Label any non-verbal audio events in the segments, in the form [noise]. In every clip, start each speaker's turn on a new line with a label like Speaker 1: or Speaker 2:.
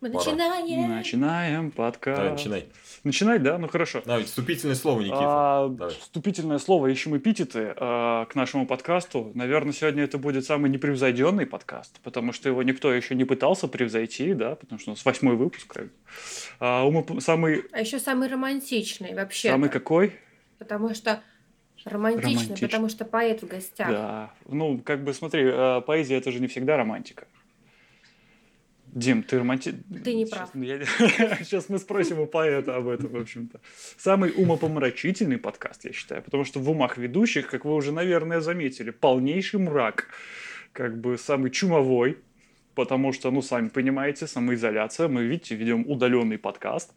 Speaker 1: Мы начинаем.
Speaker 2: Начинаем подкаст.
Speaker 3: Давай, начинай.
Speaker 2: Начинать, да? Ну хорошо.
Speaker 3: Давай, вступительное слово, Никита.
Speaker 2: А,
Speaker 3: Давай.
Speaker 2: вступительное слово ищем эпитеты а, к нашему подкасту. Наверное, сегодня это будет самый непревзойденный подкаст, потому что его никто еще не пытался превзойти, да, потому что у нас восьмой выпуск. А, умоп- самый,
Speaker 1: А еще самый романтичный вообще.
Speaker 2: самый какой?
Speaker 1: Потому что романтичный,
Speaker 2: Романтичный.
Speaker 1: потому что поэт в гостях.
Speaker 2: Да. Ну, как бы смотри, а, поэзия это же не всегда романтика. Дим, ты романти...
Speaker 1: Ты не прав.
Speaker 2: Сейчас [laughs] мы спросим у поэта об этом, в общем-то. Самый умопомрачительный подкаст, я считаю, потому что в умах ведущих, как вы уже, наверное, заметили, полнейший мрак. Как бы самый чумовой, потому что, ну, сами понимаете, самоизоляция. Мы, видите, ведем удаленный подкаст.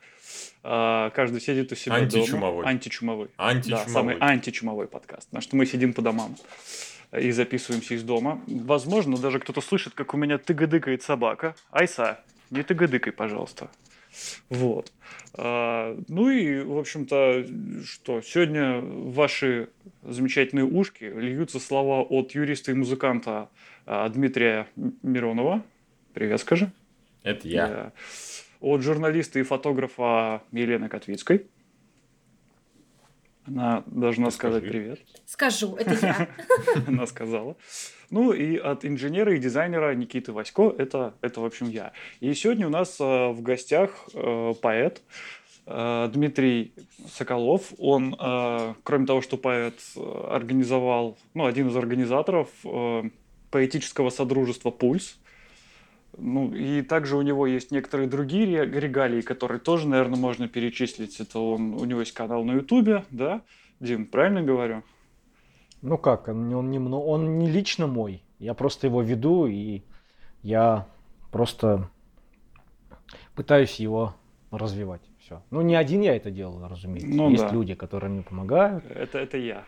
Speaker 2: А, Каждый сидит у себя дома.
Speaker 3: Античумовой.
Speaker 2: Античумовой. Да,
Speaker 3: Античумовой.
Speaker 2: самый античумовой подкаст. Потому что мы сидим по домам и записываемся из дома. Возможно, даже кто-то слышит, как у меня тыгадыкает собака. Айса, не тыгадыкай, пожалуйста. Вот. А, ну и, в общем-то, что, сегодня в ваши замечательные ушки льются слова от юриста и музыканта а, Дмитрия Миронова. Привет, скажи.
Speaker 3: Это я.
Speaker 2: Да. От журналиста и фотографа Елены Котвицкой. Она должна
Speaker 3: Ты
Speaker 2: сказать
Speaker 3: скажи.
Speaker 2: привет.
Speaker 1: Скажу, это я. [laughs]
Speaker 2: Она сказала. Ну и от инженера и дизайнера Никиты Васько, это, это в общем, я. И сегодня у нас э, в гостях э, поэт э, Дмитрий Соколов. Он, кроме того, что поэт, организовал, ну, один из организаторов поэтического содружества «Пульс». Ну, и также у него есть некоторые другие ре- регалии, которые тоже, наверное, можно перечислить. Это он, у него есть канал на Ютубе, да? Дим, правильно говорю?
Speaker 4: Ну как, он, он, не, он не лично мой. Я просто его веду, и я просто пытаюсь его развивать. Все. Ну, не один я это делаю, разумеется.
Speaker 2: Ну
Speaker 4: Есть
Speaker 2: да.
Speaker 4: люди, которые мне помогают.
Speaker 2: Это, это я.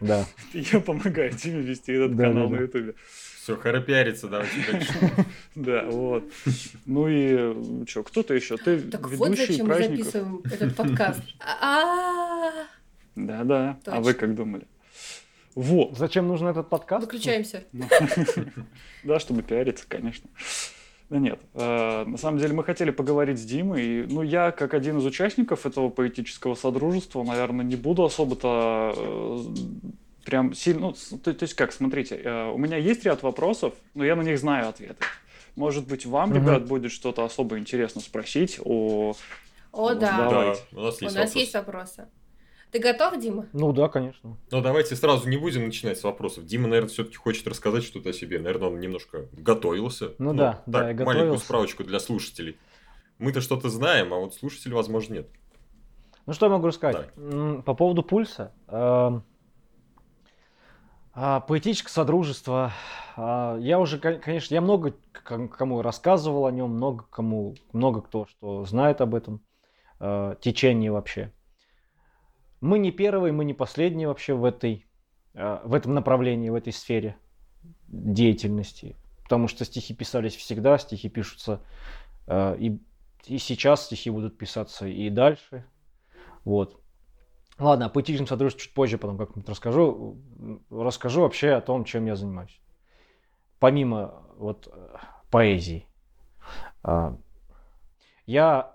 Speaker 4: Да. [laughs]
Speaker 2: Я помогаю тебе вести этот
Speaker 4: Да,
Speaker 2: канал
Speaker 4: да,
Speaker 2: на
Speaker 4: да.
Speaker 2: Ютубе.
Speaker 3: Все, харопиариться, давайте дальше. [laughs]
Speaker 2: Да, вот. Ну и что, кто-то еще? Ты
Speaker 1: Так вот зачем мы записываем этот подкаст. [laughs] А,
Speaker 2: Да, да. А
Speaker 1: Точно.
Speaker 2: вы как думали? Вот.
Speaker 4: Зачем нужен этот подкаст?
Speaker 1: Выключаемся.
Speaker 2: Да, чтобы пиариться, конечно. Да нет, э, на самом деле мы хотели поговорить с Димой. И, ну, я, как один из участников этого поэтического содружества, наверное, не буду особо-то э, прям сильно... Ну, то, то есть как, смотрите, э, у меня есть ряд вопросов, но я на них знаю ответы. Может быть, вам,
Speaker 4: Мгм.
Speaker 2: ребят, будет что-то особо интересно спросить о...
Speaker 1: О, да.
Speaker 3: Да, у нас
Speaker 1: У
Speaker 3: есть
Speaker 1: нас
Speaker 3: вопрос.
Speaker 1: есть вопросы. Ты готов, Дима?
Speaker 4: Ну да, конечно.
Speaker 3: Но давайте сразу не будем начинать с вопросов. Дима, наверное, все-таки хочет рассказать что-то о себе. Наверное, он немножко готовился.
Speaker 4: Ну да, да,
Speaker 3: так,
Speaker 4: я
Speaker 3: маленькую
Speaker 4: готовился.
Speaker 3: справочку для слушателей. Мы-то что-то знаем, а вот слушатели, возможно, нет.
Speaker 4: Ну что я могу рассказать? М, По поводу пульса. эм, а, Поэтическое содружество. а, Я уже, кон- конечно, я много кому рассказывал о нем, много кому, много кто что знает об этом э, течении вообще. Мы не первые, мы не последние вообще в этой, э, в этом направлении, в этой сфере деятельности. Потому что стихи писались всегда, стихи пишутся э, и, и сейчас стихи будут писаться и дальше. Вот. Ладно, о поэтическом содружестве чуть позже потом как-нибудь расскажу. Расскажу вообще о том, чем я занимаюсь. Помимо вот э, поэзии. А, Я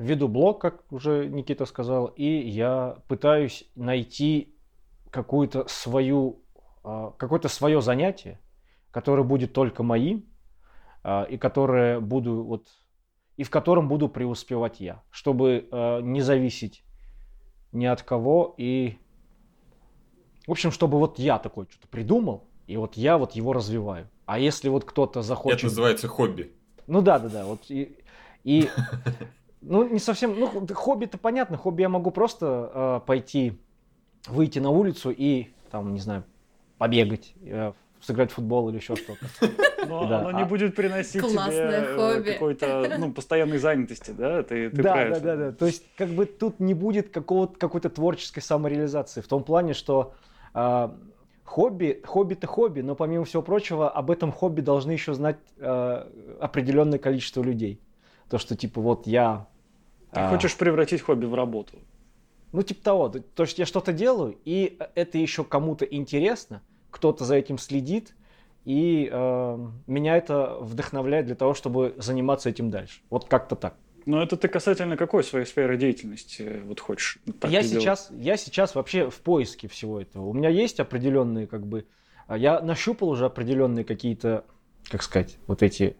Speaker 4: веду блог, как уже Никита сказал, и я пытаюсь найти какую-то свою, а, какое-то свое занятие, которое будет только моим, а, и которое буду вот и в котором буду преуспевать я, чтобы э, не зависеть ни от кого и в общем, чтобы вот я такой что-то придумал и вот я вот его развиваю. А если вот кто-то захочет,
Speaker 3: Это называется хобби.
Speaker 4: ну да, да, да, вот и, и [laughs] ну не совсем, ну хобби-то понятно, хобби я могу просто э, пойти, выйти на улицу и там не знаю побегать, э, сыграть в футбол или еще что-то. [laughs]
Speaker 2: Но
Speaker 4: Да,
Speaker 2: оно не будет приносить
Speaker 1: Классное
Speaker 2: тебе э,
Speaker 1: хобби.
Speaker 2: какой-то, ну, постоянной занятости, да? Ты, ты
Speaker 4: да, да, да, да. То есть, как бы тут не будет какого-то, какой-то творческой самореализации. В том плане, что а, хобби, хобби-то хобби, но помимо всего прочего, об этом хобби должны еще знать а, определенное количество людей. То, что типа вот я...
Speaker 2: Ты
Speaker 4: а,
Speaker 2: хочешь превратить хобби в работу.
Speaker 4: Ну, типа того. То, есть я что-то делаю, и это еще кому-то интересно, кто-то за этим следит, и э, меня это вдохновляет для того, чтобы заниматься этим дальше. Вот как-то так.
Speaker 2: Но это ты касательно какой своей сферы деятельности вот хочешь?
Speaker 4: я сейчас, я сейчас вообще в поиске всего этого. У меня есть определенные, как бы, а, я нащупал уже определенные какие-то, как сказать, вот эти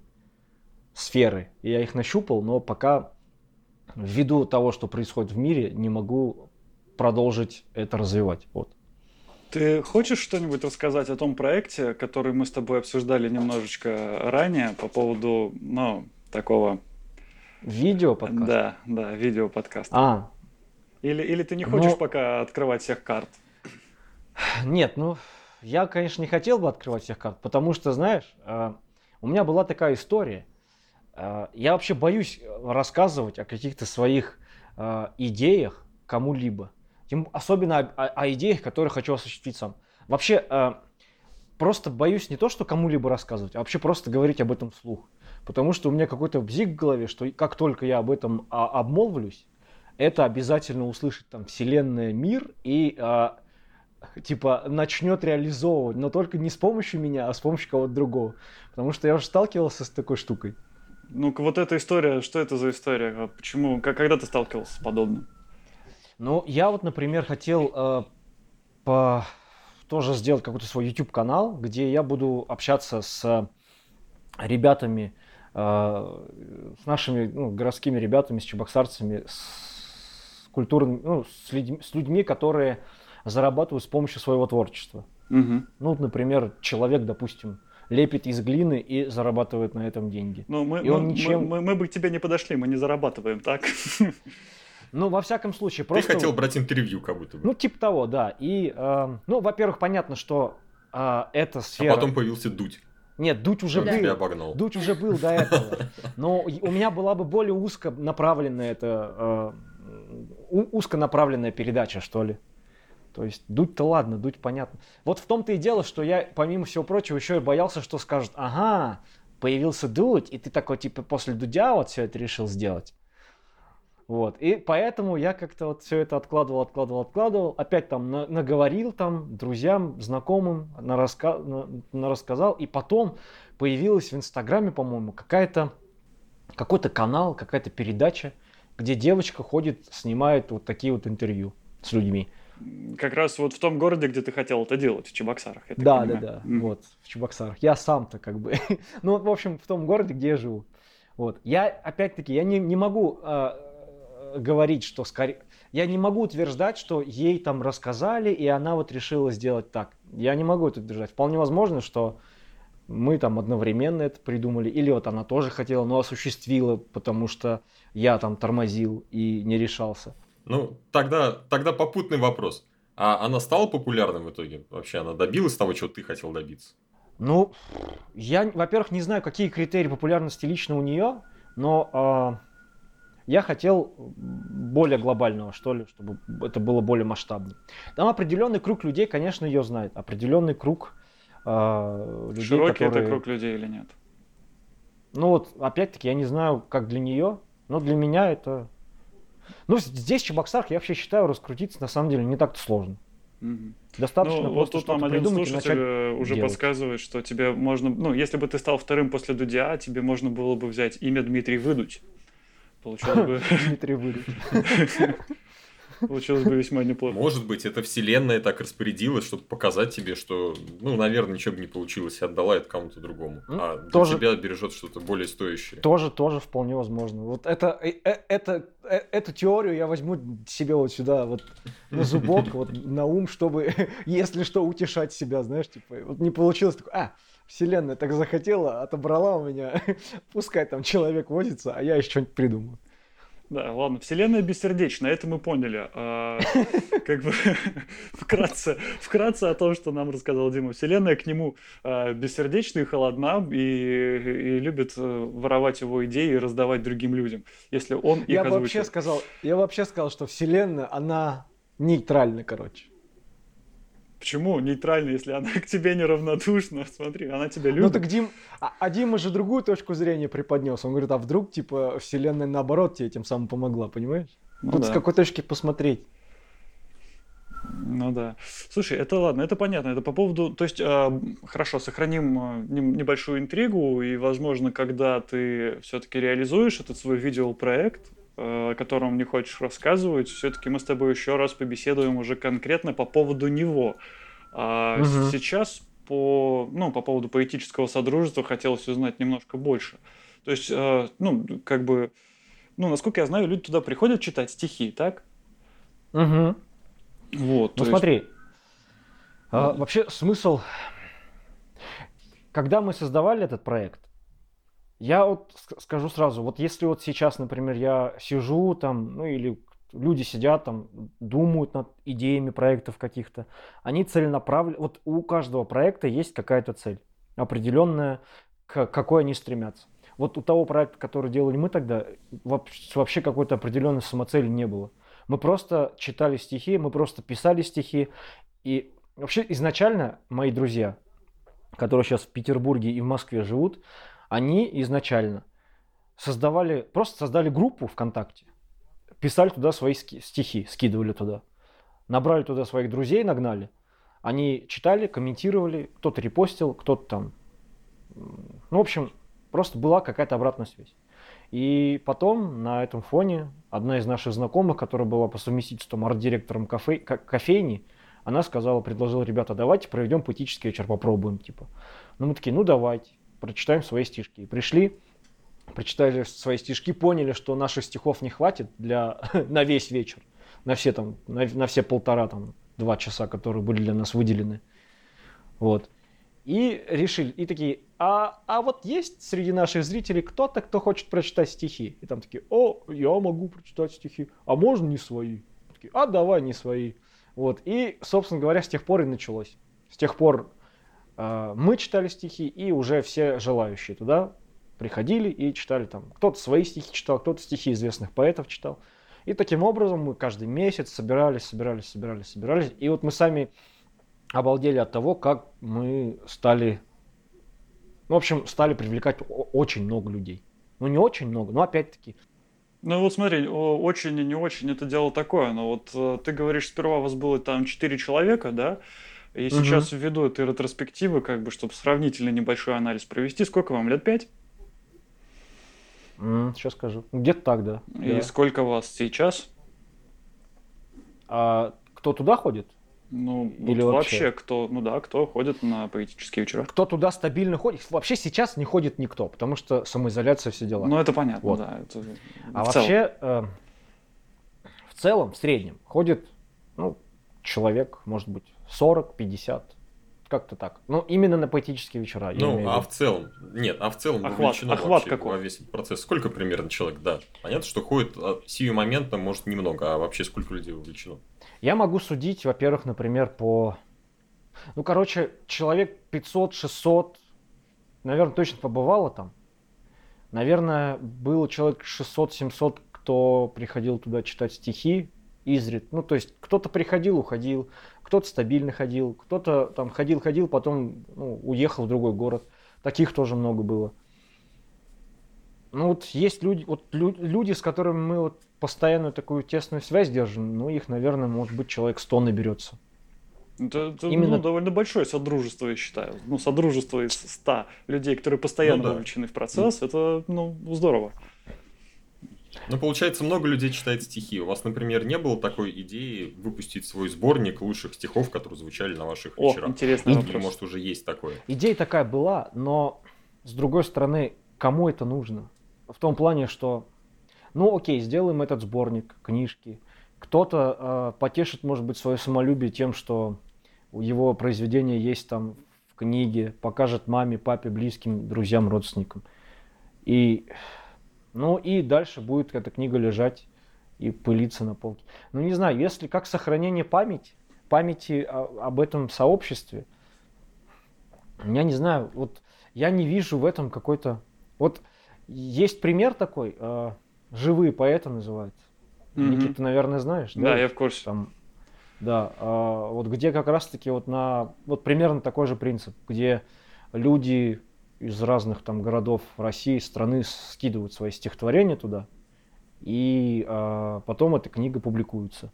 Speaker 4: сферы. Я их нащупал, но пока ввиду того, что происходит в мире, не могу продолжить это развивать. Вот.
Speaker 2: Ты хочешь что-нибудь рассказать о том проекте, который мы с тобой обсуждали немножечко ранее по поводу, ну, такого...
Speaker 4: Видео подкаст.
Speaker 2: Да, да, видео-подкаста.
Speaker 4: А,
Speaker 2: Или, или ты не хочешь
Speaker 4: Ну-
Speaker 2: пока открывать всех карт?
Speaker 4: Нет, ну, я, конечно, не хотел бы открывать всех карт, потому что, знаешь, э, у меня была такая история. Э, Я вообще боюсь рассказывать о каких-то своих э, идеях кому-либо. Особенно о, о- идеях, которые хочу осуществить сам. Вообще, э, просто боюсь не то, что кому-либо рассказывать, а вообще просто говорить об этом вслух. Потому что у меня какой-то бзик в голове, что как только я об этом а, обмолвлюсь, это обязательно услышит там вселенная, мир и типа начнет реализовывать, но только не с помощью меня, а с помощью кого-то другого. Потому что я уже сталкивался с такой штукой.
Speaker 2: Ну-ка, вот эта история, что это за история? А Почему? Как, когда ты сталкивался с подобным?
Speaker 4: Ну, я вот, например, хотел э, по... тоже сделать какой-то свой YouTube канал, где я буду общаться с ребятами, э, с нашими ну, городскими ребятами, с чебоксарцами, с культурными, ну, с, людьми, с людьми, которые зарабатывают с помощью своего творчества.
Speaker 2: Мгм.
Speaker 4: Ну, вот, например, человек, допустим, лепит из глины и зарабатывает на этом деньги.
Speaker 2: Ну, мы,
Speaker 4: И
Speaker 2: мы,
Speaker 4: он ничем-
Speaker 2: мы, мы- мы бы к тебе не подошли, мы не зарабатываем, так? [laughs]
Speaker 4: Ну, во всяком случае,
Speaker 3: Ты
Speaker 4: просто...
Speaker 3: хотел брать интервью как будто бы.
Speaker 4: Ну, типа того, да. И, э, ну, во-первых, понятно, что э, эта
Speaker 3: а
Speaker 4: сфера...
Speaker 3: потом появился Дудь.
Speaker 4: Нет, Дудь уже
Speaker 3: Он
Speaker 1: Да.
Speaker 4: был.
Speaker 3: тебя обогнал.
Speaker 4: Дудь уже был до [laughs] этого. Но у меня была бы более узко направленная это... э, у- узконаправленная передача, что ли. То есть дуть-то ладно, дуть понятно. Вот в том-то и дело, что я, помимо всего прочего, еще и боялся, что скажут, ага, появился дуть, и ты такой, типа, после дудя вот все это решил сделать. Вот. И поэтому я как-то вот все это откладывал, откладывал, откладывал. Опять там на- наговорил там друзьям, знакомым, нараска... на- нарассказал. И потом появилась в Инстаграме, по-моему, какая-то какой-то канал, какая-то передача, где девочка ходит, снимает вот такие вот интервью с людьми.
Speaker 2: Как раз вот в том городе, где ты хотел это делать, в Чебоксарах. я
Speaker 4: Да, да,
Speaker 2: понимаю.
Speaker 4: да.
Speaker 2: Мгм.
Speaker 4: Вот, в Чебоксарах. Я сам-то как бы. [laughs] ну, в общем, в том городе, где я живу. Вот. Я, опять-таки, я не, не могу э, говорить, что скорее... Я не могу утверждать, что ей там рассказали, и она вот решила сделать так. Я не могу это утверждать. Вполне возможно, что мы там одновременно это придумали, или вот она тоже хотела, но осуществила, потому что я там тормозил и не решался.
Speaker 3: Ну, тогда, тогда попутный вопрос. А она стала популярной в итоге? Вообще, она добилась того, чего ты хотел добиться?
Speaker 4: Ну, я, во-первых, не знаю, какие критерии популярности лично у нее, но а, я хотел более глобального, что ли, чтобы это было более масштабно. Там определенный круг людей, конечно, ее знает. Определенный круг а, людей,
Speaker 2: Широкий
Speaker 4: которые...
Speaker 2: это круг людей или нет?
Speaker 4: Ну вот, опять-таки, я не знаю, как для нее, но для меня это... Ну, здесь, в Чебоксарах, я вообще считаю, раскрутиться на самом деле не так-то сложно.
Speaker 2: Мгм.
Speaker 4: Достаточно
Speaker 2: Ну, вот
Speaker 4: просто
Speaker 2: тут нам один слушатель э, уже
Speaker 4: делать.
Speaker 2: подсказывает, что тебе можно... Ну, если бы ты стал вторым после Дудя, тебе можно было бы взять имя Дмитрий Выдуть. Получилось бы, [laughs]
Speaker 4: Дмитрий Выдуч. [laughs]
Speaker 2: получилось бы весьма неплохо.
Speaker 3: Может быть, эта вселенная так распорядилась, чтобы показать тебе, что, ну, наверное, ничего бы не получилось, и отдала это кому-то другому.
Speaker 4: Ну,
Speaker 3: а для
Speaker 4: тоже-
Speaker 3: тебя бережет что-то более стоящее.
Speaker 4: Тоже, тоже вполне возможно. Вот это, э, э, это, э, эту теорию я возьму себе вот сюда, вот на зубок, [laughs] вот на ум, чтобы, [laughs] если что, утешать себя, знаешь, типа, вот не получилось, такой, а, вселенная так захотела, отобрала у меня, [laughs] пускай там человек возится, а я еще что-нибудь придумаю.
Speaker 2: Да, ладно, Вселенная бессердечна, это мы поняли. А, [laughs] как бы [laughs] вкратце, вкратце о том, что нам рассказал Дима. Вселенная к нему а, бессердечна и холодна, и, и любит э, воровать его идеи и раздавать другим людям, если он их
Speaker 4: Я бы вообще
Speaker 2: озвучил.
Speaker 4: сказал, я вообще сказал, что вселенная, она нейтральна, короче.
Speaker 2: Почему нейтрально, если она [laughs] к тебе неравнодушна? Смотри, она тебя
Speaker 4: Ну
Speaker 2: любит.
Speaker 4: так Дим, а, а Дима же другую точку зрения преподнес. Он говорит, а вдруг, типа, вселенная наоборот тебе этим самым помогла, понимаешь?
Speaker 2: Ну
Speaker 4: Тут
Speaker 2: да.
Speaker 4: с какой точки посмотреть.
Speaker 2: Ну да. Слушай, это ладно, это понятно. Это по поводу... То есть, э, хорошо, сохраним э, небольшую интригу, и, возможно, когда ты все-таки реализуешь этот свой видеопроект, о котором не хочешь рассказывать, все-таки мы с тобой еще раз побеседуем уже конкретно по поводу него. А
Speaker 4: Мгм.
Speaker 2: сейчас по, ну, по поводу поэтического содружества хотелось узнать немножко больше. То есть, э, ну, как бы, ну, насколько я знаю, люди туда приходят читать стихи, так?
Speaker 4: Мгм.
Speaker 2: Вот,
Speaker 4: Ну
Speaker 2: есть-
Speaker 4: смотри, а, вообще смысл, когда мы создавали этот проект, я вот ск- скажу сразу, вот если вот сейчас, например, я сижу там, ну или люди сидят там, думают над идеями проектов каких-то, они целенаправленно, вот у каждого проекта есть какая-то цель определенная, к какой они стремятся. Вот у того проекта, который делали мы тогда, вообще какой-то определенной самоцели не было. Мы просто читали стихи, мы просто писали стихи. И вообще изначально мои друзья, которые сейчас в Петербурге и в Москве живут, они изначально создавали, просто создали группу ВКонтакте, писали туда свои стихи, скидывали туда. Набрали туда своих друзей, нагнали. Они читали, комментировали, кто-то репостил, кто-то там... Ну, в общем, просто была какая-то обратная связь. И потом на этом фоне одна из наших знакомых, которая была по совместительству арт-директором кафе, ка- кофейни, она сказала, предложила, ребята, давайте проведем поэтический вечер, попробуем, типа. Ну, мы такие, ну, давайте, прочитаем свои стишки. И пришли, прочитали свои стишки, поняли, что наших стихов не хватит для, [laughs] на весь вечер, на все там, на, на все полтора там, два часа, которые были для нас выделены. Вот. И решили, и такие, а, а вот есть среди наших зрителей кто-то, кто хочет прочитать стихи? И там такие, о, я могу прочитать стихи, а можно не свои? Такие, а давай не свои. Вот, и, собственно говоря, с тех пор и началось. С тех пор мы читали стихи, и уже все желающие туда приходили и читали там. Кто-то свои стихи читал, кто-то стихи известных поэтов читал. И таким образом мы каждый месяц собирались, собирались, собирались, собирались. И вот мы сами обалдели от того, как мы стали, в общем, стали привлекать очень много людей. Ну, не очень много, но опять-таки.
Speaker 2: Ну вот смотри, очень и не очень это дело такое. Но вот э, ты говоришь, сперва у вас было там 4 человека, да? И
Speaker 4: Мгм.
Speaker 2: сейчас ввиду этой ретроспективы, как бы, чтобы сравнительно небольшой анализ провести, сколько вам, лет 5?
Speaker 4: м, сейчас скажу. Где-то так, да.
Speaker 2: И
Speaker 4: Да.
Speaker 2: сколько вас сейчас?
Speaker 4: А кто туда ходит?
Speaker 2: Ну, вот
Speaker 4: Или
Speaker 2: вообще.
Speaker 4: вообще?
Speaker 2: кто, ну да, кто ходит на поэтические вечера?
Speaker 4: Кто туда стабильно ходит? Вообще сейчас не ходит никто, потому что самоизоляция, все дела.
Speaker 2: Ну, это понятно,
Speaker 4: Вот.
Speaker 2: да. это
Speaker 4: А
Speaker 2: в целом.
Speaker 4: вообще, э, в целом, в среднем, ходит, ну, человек, может быть, 40-50, как-то так. Ну, именно на поэтические вечера.
Speaker 3: Ну, а в целом, нет, а в целом
Speaker 2: Охват-
Speaker 3: вовлечено
Speaker 2: охват
Speaker 3: вообще
Speaker 2: какой?
Speaker 3: во весь процесс. Сколько примерно человек, да. Понятно, что ходит а, сиюмоментно, может, немного, а вообще сколько людей вовлечено?
Speaker 4: Я могу судить, во-первых, например, по... Ну, короче, человек 500-600, наверное, точно побывало там. Наверное, было человек 600-700, кто приходил туда читать стихи изред. Ну, то есть кто-то приходил, уходил, кто-то стабильно ходил, кто-то там ходил-ходил, потом ну, уехал в другой город. Таких тоже много было. Ну, вот есть люди, вот лю- люди, с которыми мы вот постоянно такую тесную связь держим, ну, их, наверное, может быть, человек 100 наберется.
Speaker 2: Это, это,
Speaker 4: Именно-
Speaker 2: ну, довольно большое содружество, я считаю. Ну, содружество из 100 людей, которые постоянно
Speaker 3: Ну да.
Speaker 2: вовлечены в процесс, это, ну, здорово.
Speaker 3: Ну, получается, много людей читает стихи. У вас, например, не было такой идеи выпустить свой сборник лучших стихов, которые звучали на ваших
Speaker 2: О,
Speaker 3: вечерах?
Speaker 2: интересный
Speaker 3: Или,
Speaker 2: вопрос.
Speaker 3: может, уже есть такое?
Speaker 4: Идея такая была, но с другой стороны, кому это нужно? В том плане, что, ну окей, сделаем этот сборник, книжки. Кто-то э, потешит, может быть, свое самолюбие тем, что у его произведения есть там в книге, покажет маме, папе, близким, друзьям, родственникам. И, ну и дальше будет эта книга лежать и пылиться на полке. Ну не знаю, если как сохранение памяти, памяти об этом сообществе, я не знаю, вот я не вижу в этом какой-то... Вот есть пример такой, э, живые поэты называются.
Speaker 2: Мгм.
Speaker 4: Никита, наверное, знаешь,
Speaker 2: Да, я в курсе.
Speaker 4: там, да, а, вот где как раз-таки вот на, вот примерно такой же принцип, где люди из разных там городов России, страны скидывают свои стихотворения туда, и а, потом эта книга публикуется.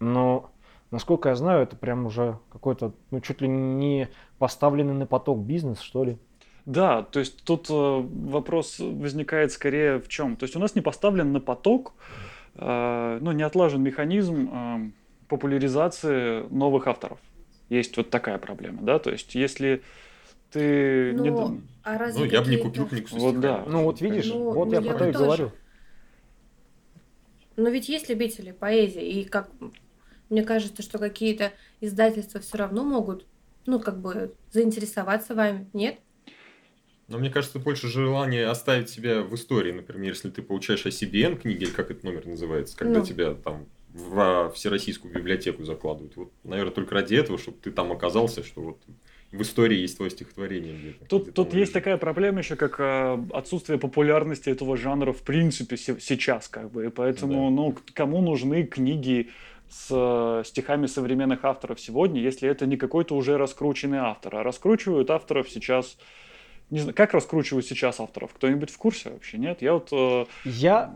Speaker 4: Но Насколько я знаю, это прям уже какой-то, ну, чуть ли не поставленный на поток бизнес, что ли.
Speaker 2: Да, то есть тут э, вопрос возникает скорее в чем? То есть у нас не поставлен на поток, э, ну, не отлажен механизм э, популяризации новых авторов. Есть вот такая проблема, да, то есть если ты не...
Speaker 1: Ну,
Speaker 2: д-
Speaker 1: а разве
Speaker 3: Ну, я бы не купил книгу со
Speaker 2: Вот да.
Speaker 4: Ну, вот видишь,
Speaker 1: Ну,
Speaker 4: вот
Speaker 1: ну,
Speaker 4: я
Speaker 1: я
Speaker 4: про то и
Speaker 1: тоже.
Speaker 4: говорю.
Speaker 1: Но ведь есть любители поэзии, и как мне кажется, что какие-то издательства все равно могут, ну, как бы заинтересоваться вами, нет?
Speaker 3: Но мне кажется, больше желание оставить себя в истории. Например, если ты получаешь ICBN книги, или как этот номер называется, когда
Speaker 1: Ну.
Speaker 3: тебя там во всероссийскую библиотеку закладывают. Вот, наверное, только ради этого, чтобы ты там оказался, что вот в истории есть твое стихотворение где-то.
Speaker 2: Тут, тут есть такая проблема еще, как э, отсутствие популярности этого жанра в принципе се- сейчас, как бы, и поэтому,
Speaker 3: Да.
Speaker 2: ну, кому нужны книги с э, стихами современных авторов сегодня, если это не какой-то уже раскрученный автор, а раскручивают авторов сейчас, не знаю, как раскручивают сейчас авторов? Кто-нибудь в курсе вообще? Нет? Я вот... э,
Speaker 4: Я.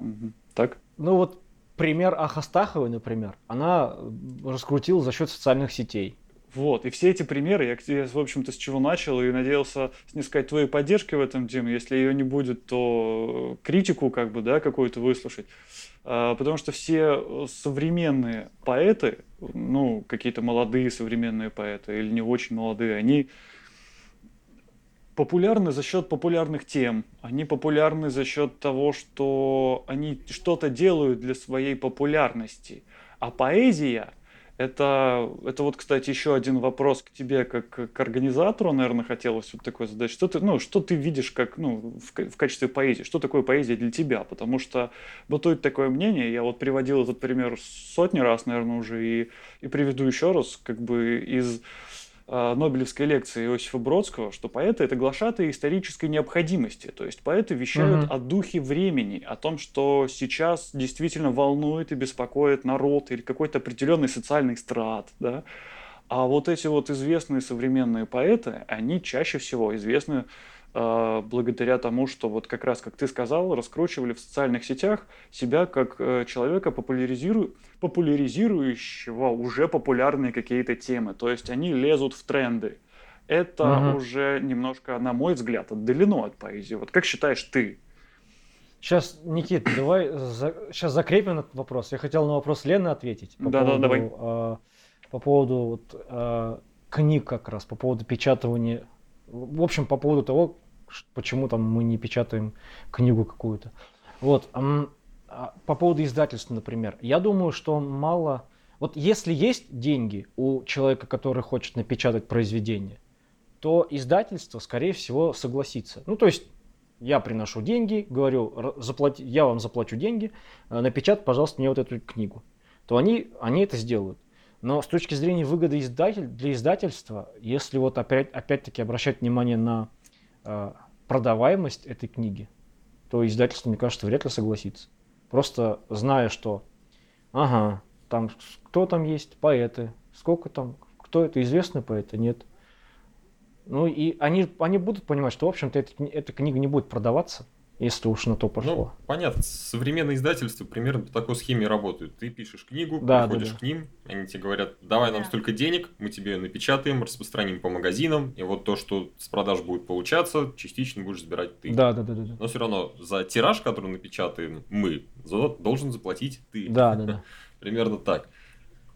Speaker 2: Так?
Speaker 4: ну вот пример Ахастаховой, например, она э, раскрутила за счет социальных сетей.
Speaker 2: Вот, и все эти примеры, я, я, в общем-то, с чего начал и надеялся снискать твоей поддержки в этом, Дим. Если ее не будет, то критику, как бы, да, какую-то выслушать. А, Потому что все э, современные поэты, ну, какие-то молодые современные поэты или не очень молодые, они популярны за счет популярных тем. Они популярны за счет того, что они что-то делают для своей популярности. А поэзия это, это вот, кстати, еще один вопрос к тебе, как к организатору, наверное, хотелось вот такой задать. Что ты, ну, что ты видишь как, ну, в, в качестве поэзии? Что такое поэзия для тебя? Потому что бытует такое мнение, я вот приводил этот пример сотни раз, наверное, уже, и, и приведу еще раз, как бы из Нобелевской лекции Иосифа Бродского, что поэты — это глашатые исторической необходимости. То есть поэты вещают
Speaker 4: Мгм.
Speaker 2: о духе времени, о том, что сейчас действительно волнует и беспокоит народ или какой-то определенный социальный страт, да. А вот эти вот известные современные поэты, они чаще всего известны э, благодаря тому, что вот как раз, как ты сказал, раскручивали в социальных сетях себя как э, человека, популяризиру- популяризирующего уже популярные какие-то темы. То есть они лезут в тренды. Это
Speaker 4: Мгм.
Speaker 2: уже немножко, на мой взгляд, отдалено от поэзии. Вот как считаешь ты?
Speaker 4: Сейчас, Никит, давай сейчас закрепим этот вопрос. Я хотел на вопрос Лены ответить. по
Speaker 2: Да-да,
Speaker 4: поводу,
Speaker 2: давай.
Speaker 4: а, по поводу вот, а, книг как раз, по поводу печатывания. В общем, по поводу того, почему там мы не печатаем книгу какую-то. Вот. а, по поводу издательства, например. Я думаю, что мало... Вот если есть деньги у человека, который хочет напечатать произведение, то издательство, скорее всего, согласится. Ну, то есть я приношу деньги, говорю, «Р- заплати, я вам заплачу деньги, э, напечатай, пожалуйста, мне вот эту книгу. То они, они это сделают. Но с точки зрения выгоды издатель, для издательства, если вот опять, опять-таки обращать внимание на продаваемость этой книги, то издательство, мне кажется, вряд ли согласится. Просто зная, что, ага, там кто там есть, поэты, сколько там, кто это, известные поэты, нет. Ну и они, они будут понимать, что, в общем-то, эта, эта книга не будет продаваться, если уж на то пошло.
Speaker 3: Ну, понятно, современные издательства примерно по такой схеме работают. Ты пишешь книгу,
Speaker 4: Да, да,
Speaker 3: приходишь
Speaker 4: да.
Speaker 3: к ним, они тебе говорят, давай нам
Speaker 1: Да.
Speaker 3: столько денег, мы тебе напечатаем, распространим по магазинам, и вот то, что с продаж будет получаться, частично будешь забирать ты.
Speaker 4: Да, да, да, да, да.
Speaker 3: Но все равно за тираж, который напечатаем мы, за- должен заплатить ты.
Speaker 4: Да, да, да. [laughs]
Speaker 3: Примерно так.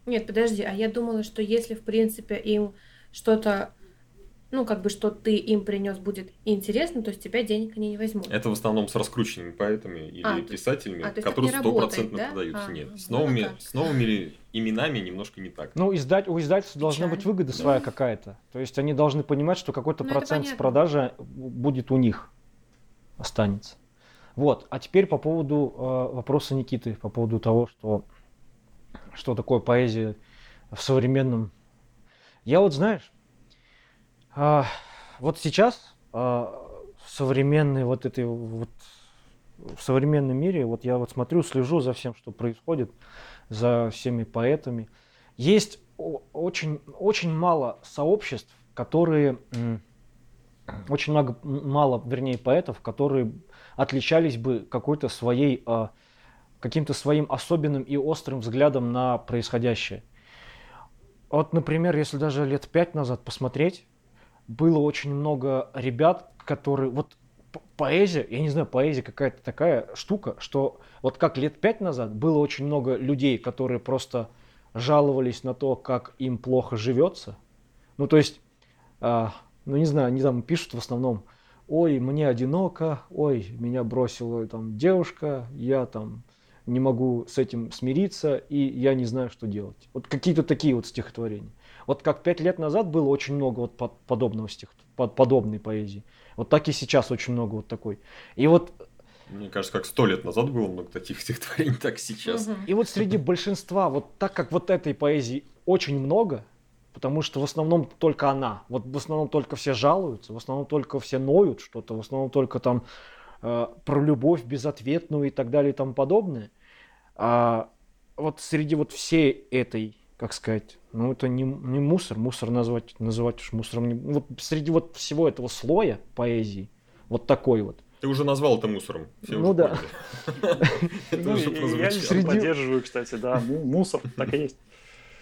Speaker 1: Нет, подожди, а я думала, что если, в принципе, им что-то, ну, как бы, что ты им принес будет интересно, то с тебя денег они не возьмут.
Speaker 3: Это в основном с раскрученными поэтами или
Speaker 1: А,
Speaker 3: писателями,
Speaker 1: а, есть
Speaker 3: которые стопроцентно
Speaker 1: да?
Speaker 3: продаются.
Speaker 1: А,
Speaker 3: Нет,
Speaker 1: ну,
Speaker 3: с новыми,
Speaker 1: ну так.
Speaker 3: с новыми именами немножко не так.
Speaker 4: Ну, издать, у издательства должна быть выгода своя какая-то. То есть они должны понимать, что какой-то
Speaker 1: Ну,
Speaker 4: процент с продажи будет у них останется. Вот. А теперь по поводу э, вопроса Никиты, по поводу того, что, что такое поэзия в современном. Я вот, знаешь, а, вот сейчас а, в современной вот этой вот в современном мире, вот я вот смотрю, слежу за всем, что происходит, за всеми поэтами. Есть очень, очень мало сообществ, которые очень много, мало, вернее, поэтов, которые отличались бы какой-то своей, а, каким-то своим особенным и острым взглядом на происходящее. Вот, например, если даже лет пять назад посмотреть, было очень много ребят, которые... Вот поэзия, я не знаю, поэзия какая-то такая штука, что вот как лет пять назад было очень много людей, которые просто жаловались на то, как им плохо живется. Ну, то есть, а, ну, не знаю, они там пишут в основном, ой, мне одиноко, ой, меня бросила там девушка, я там не могу с этим смириться, и я не знаю, что делать. Вот какие-то такие вот стихотворения. Вот как пять лет назад было очень много вот подобного стих, подобной поэзии. Вот так и сейчас очень много вот такой. И вот
Speaker 3: мне кажется, как сто лет назад было много таких стихотворений, [laughs] так сейчас.
Speaker 4: И вот среди большинства, вот так как вот этой поэзии очень много, потому что в основном только она, вот в основном только все жалуются, в основном только все ноют что-то, в основном только там э, про любовь безответную и так далее и тому подобное. А вот среди вот всей этой, как сказать, ну это не, не мусор, мусор назвать, называть уж мусором, не, вот среди вот всего этого слоя поэзии, вот такой вот,
Speaker 3: ты уже назвал это мусором.
Speaker 4: Все ну да. [laughs] [laughs]
Speaker 2: Ну, я поддерживаю, кстати, да, мусор, так и есть.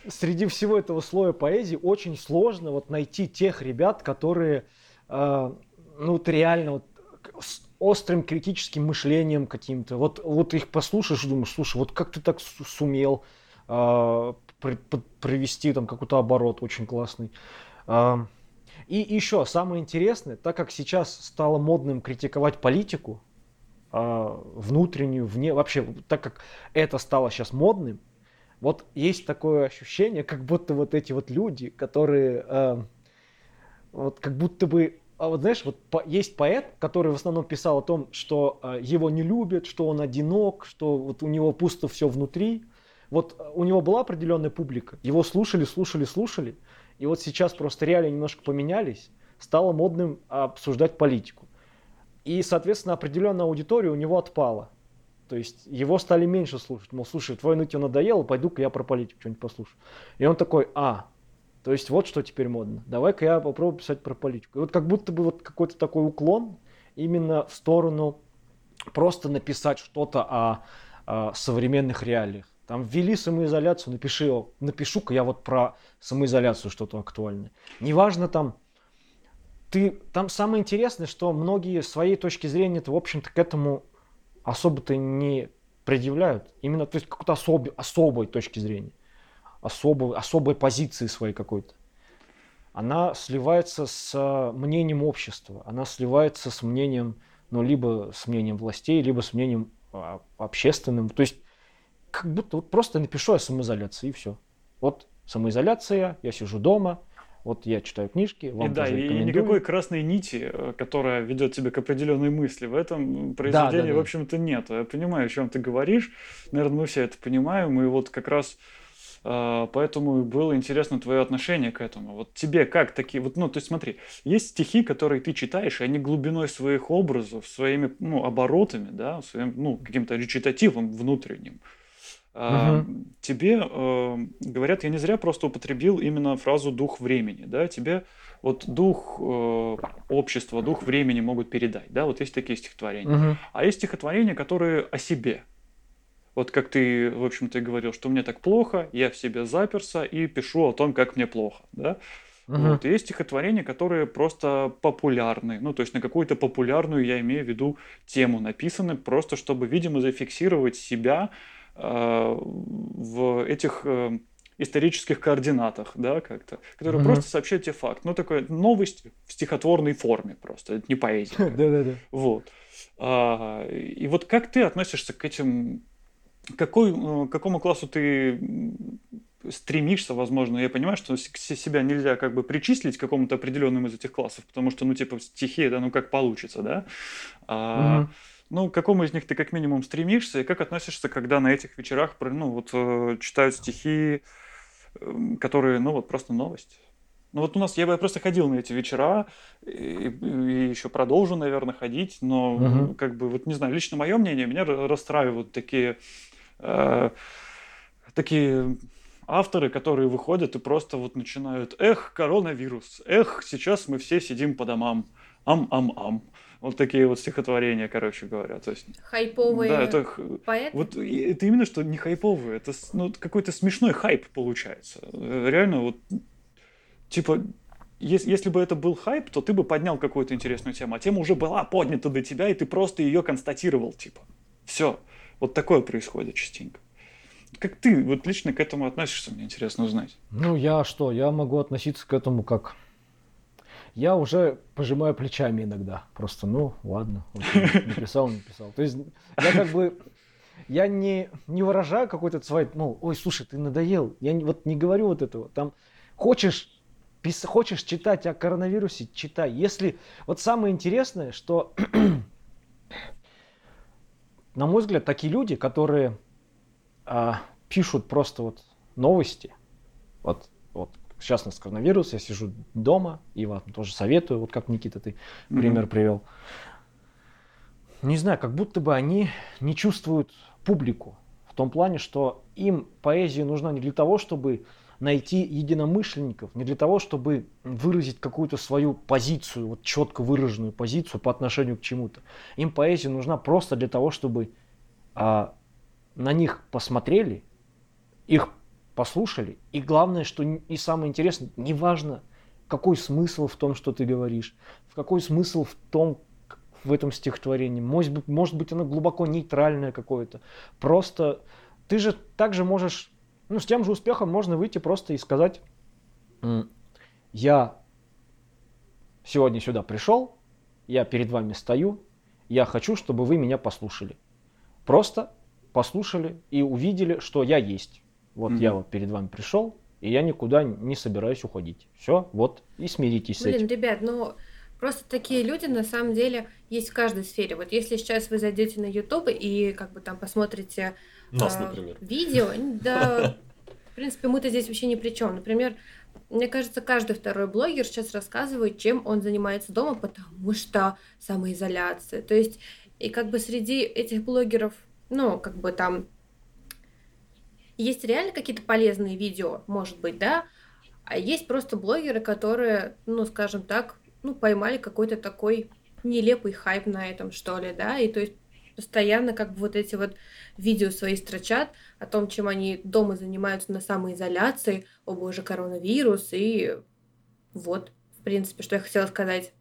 Speaker 4: Среди всего этого слоя поэзии очень сложно вот найти тех ребят, которые, э, ну вот реально вот с острым критическим мышлением каким-то. Вот, вот их послушаешь и думаешь, слушай, вот как ты так сумел э, провести там какой-то оборот очень классный. И еще самое интересное, так как сейчас стало модным критиковать политику, а, внутреннюю, вне, вообще, так как это стало сейчас модным, вот есть такое ощущение, как будто вот эти вот люди, которые вот как будто бы а вот знаешь, вот по, есть поэт, который в основном писал о том, что э, его не любят, что он одинок, что вот у него пусто все внутри. Вот у него была определенная публика, его слушали, слушали, слушали, и вот сейчас просто реалии немножко поменялись, стало модным обсуждать политику. И, соответственно, определенная аудитория у него отпала. То есть его стали меньше слушать. Мол, слушай, твое нытье надоело, пойду-ка я про политику что-нибудь послушаю. И он такой, а, то есть вот что теперь модно. Давай-ка я попробую писать про политику. И вот как будто бы вот какой-то такой уклон именно в сторону просто написать что-то о, о современных реалиях. Там ввели самоизоляцию, напиши, напишу-ка я вот про самоизоляцию что-то актуальное. Неважно там, ты, там самое интересное, что многие своей точки зрения -то, в общем-то к этому особо-то не предъявляют. Именно, то есть какой-то особой, особой точки зрения, особой, особой позиции своей какой-то. Она сливается с мнением общества, она сливается с мнением, ну, либо с мнением властей, либо с мнением а, общественным. То есть как будто вот просто напишу о самоизоляции и все. Вот самоизоляция, я сижу дома, вот я читаю книжки,
Speaker 2: вам и да, и никакой красной нити, э, которая ведет тебя к определенной мысли, в этом произведении, да, да, да. в общем-то, нет. Я понимаю, о чем ты говоришь. Наверное, мы все это понимаем. И вот как раз э, поэтому было интересно твое отношение к этому. Вот тебе как такие... Вот, ну, то есть смотри, есть стихи, которые ты читаешь, и они глубиной своих образов, своими ну, оборотами, да, своим, ну, каким-то речитативом внутренним, Угу. Тебе э, говорят, я не зря просто употребил именно фразу дух времени, да, тебе вот дух э, общества, дух времени могут передать, да, вот есть такие стихотворения. Угу. А есть стихотворения, которые о себе. Вот как ты, в общем-то, говорил, что мне так плохо, я в себе заперся и пишу о том, как мне плохо, да. Угу. Вот. Есть стихотворения, которые просто популярны. Ну, то есть на какую-то популярную, я имею в виду, тему написаны, просто чтобы, видимо, зафиксировать себя в этих э, исторических координатах, да, как-то, которые mm-hmm. просто сообщают тебе факт. Ну, такая новость в стихотворной форме просто, это не поэзия. [laughs]
Speaker 4: Да-да-да.
Speaker 2: Вот. А, и вот как ты относишься к этим, какой, э, какому классу ты стремишься, возможно, я понимаю, что себя нельзя как бы причислить к какому-то определенному из этих классов, потому что, ну, типа, стихи, да, ну, как получится, да, а, угу. Ну, к какому из них ты как минимум стремишься, и как относишься, когда на этих вечерах ну, вот, э, читают стихи, эм, которые, ну, вот просто новость? Ну вот у нас, я бы просто ходил на эти вечера и, и еще продолжу, наверное, ходить, но угу. как бы, вот не знаю, лично мое мнение, меня расстраивают такие, э, такие авторы, которые выходят и просто вот начинают, эх, коронавирус, эх, сейчас мы все сидим по домам, ам-ам-ам. Вот такие вот стихотворения, короче говоря. То есть,
Speaker 1: Хайповые
Speaker 2: да, это,
Speaker 1: поэты?
Speaker 2: вот это именно что не хайповые, это ну, какой-то смешной хайп получается. Э, реально вот, типа, если, если бы это был хайп, то ты бы поднял какую-то интересную тему, а тема уже была поднята до тебя, и ты просто ее констатировал, типа. Все. Вот такое происходит частенько. Как ты вот лично к этому относишься, мне интересно узнать.
Speaker 4: Ну, я что, я могу относиться к этому как... Я уже пожимаю плечами иногда. Просто, ну, ладно, окей, [laughs] написал, написал. То есть я как бы... Я не, не выражаю какой-то свой, ну, ой, слушай, ты надоел. Я не, вот не говорю вот этого. Там хочешь пис, хочешь читать о коронавирусе, читай. Если вот самое интересное, что [clears throat] на мой взгляд, такие люди, которые а, пишут просто вот новости, вот сейчас у нас коронавирус, я сижу дома, и вам тоже советую, вот как Никита ты mm-hmm. пример привел. Не знаю, как будто бы они не чувствуют публику в том плане, что им поэзия нужна не для того, чтобы найти единомышленников, не для того, чтобы выразить какую-то свою позицию, вот четко выраженную позицию по отношению к чему-то. Им поэзия нужна просто для того, чтобы а, на них посмотрели, их послушали, и главное, что и самое интересное, неважно, какой смысл в том, что ты говоришь, в какой смысл в том, в этом стихотворении. Может быть, может быть оно глубоко нейтральное какое-то. Просто ты же также можешь ну, с тем же успехом можно выйти просто и сказать, я сегодня сюда пришел, я перед вами стою, я хочу, чтобы вы меня послушали. Просто послушали и увидели, что я есть. Вот mm-hmm. я вот перед вами пришел, и я никуда не собираюсь уходить. Все, вот, и смиритесь
Speaker 1: Блин,
Speaker 4: с этим.
Speaker 1: ребят, ну просто такие люди на самом деле есть в каждой сфере. Вот если сейчас вы зайдете на YouTube и как бы там посмотрите
Speaker 3: нас, например.
Speaker 1: Видео, [laughs] да. В принципе, мы-то здесь вообще ни при чем. Например, мне кажется, каждый второй блогер сейчас рассказывает, чем он занимается дома, потому что самоизоляция. То есть, и как бы среди этих блогеров, ну, как бы там есть реально какие-то полезные видео, может быть, да, а есть просто блогеры, которые, ну, скажем так, ну, поймали какой-то такой нелепый хайп на этом, что ли, да, и то есть постоянно как бы вот эти вот видео свои строчат о том, чем они дома занимаются на самоизоляции, о боже, коронавирус, и вот, в принципе, что я хотела сказать.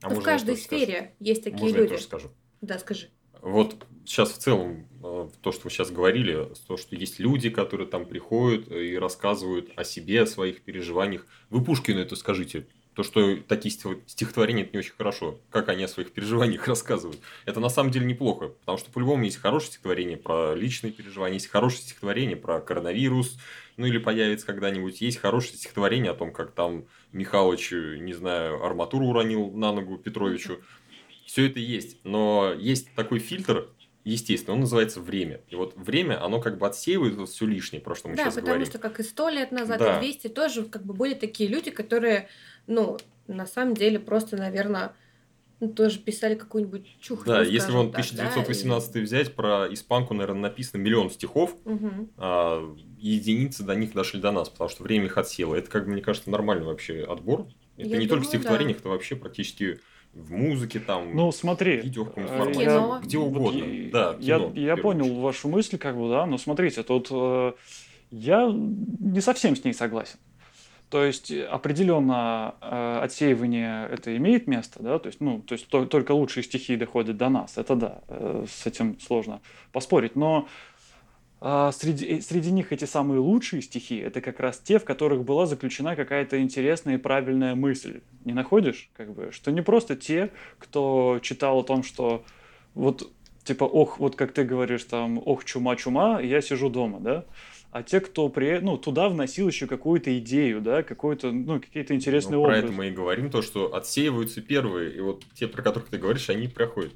Speaker 1: А ну, в каждой сфере скажу? есть такие
Speaker 3: можно
Speaker 1: люди.
Speaker 3: Я тоже скажу?
Speaker 1: Да, скажи.
Speaker 3: Вот сейчас в целом, э, то, что вы сейчас говорили, то, что есть люди, которые там приходят и рассказывают о себе, о своих переживаниях. Вы Пушкину это скажите, то, что такие стихотворения это не очень хорошо, как они о своих переживаниях [laughs] рассказывают. Это на самом деле неплохо, потому что по-любому есть хорошее стихотворение про личные переживания, есть хорошее стихотворение про коронавирус, ну или появится когда-нибудь, есть хорошее стихотворение о том, как там Михалыч, не знаю, арматуру уронил на ногу Петровичу. Все это есть, но есть такой фильтр, естественно, он называется время. И вот время, оно как бы отсеивает все лишнее, про что мы
Speaker 1: да,
Speaker 3: сейчас
Speaker 1: говорим. Да, потому что как и сто лет назад, да. и 200 тоже как бы были такие люди, которые ну, на самом деле просто, наверное, ну, тоже писали какую-нибудь чушь.
Speaker 3: Да, если вон 1918 да, взять, про испанку, наверное, написано миллион стихов,
Speaker 1: угу.
Speaker 3: а единицы до них дошли до нас, потому что время их отсело. Это, как бы, мне кажется, нормальный вообще отбор. Это Я не думаю, только в стихотворениях, да. это вообще практически в музыке, там,
Speaker 2: ну, смотри,
Speaker 3: в видео, в
Speaker 1: э, формате, я,
Speaker 3: где угодно. Вот, да,
Speaker 2: кино, я, я понял очередь. вашу мысль, как бы, да, но смотрите, тут э, я не совсем с ней согласен. То есть определенно э, отсеивание это имеет место, да, то есть, ну, то есть то, только лучшие стихи доходят до нас, это да, э, с этим сложно поспорить, но э, среди, э, среди них эти самые лучшие стихи, это как раз те, в которых была заключена какая-то интересная и правильная мысль, не находишь, как бы, что не просто те, кто читал о том, что вот типа, ох, вот как ты говоришь, там, ох, чума-чума, я сижу дома, да, а те, кто при, ну, туда вносил еще какую-то идею, да, какой-то, ну, какие-то интересные ну,
Speaker 3: образы. Про это мы и говорим, то, что отсеиваются первые, и вот те, про которых ты говоришь, они проходят.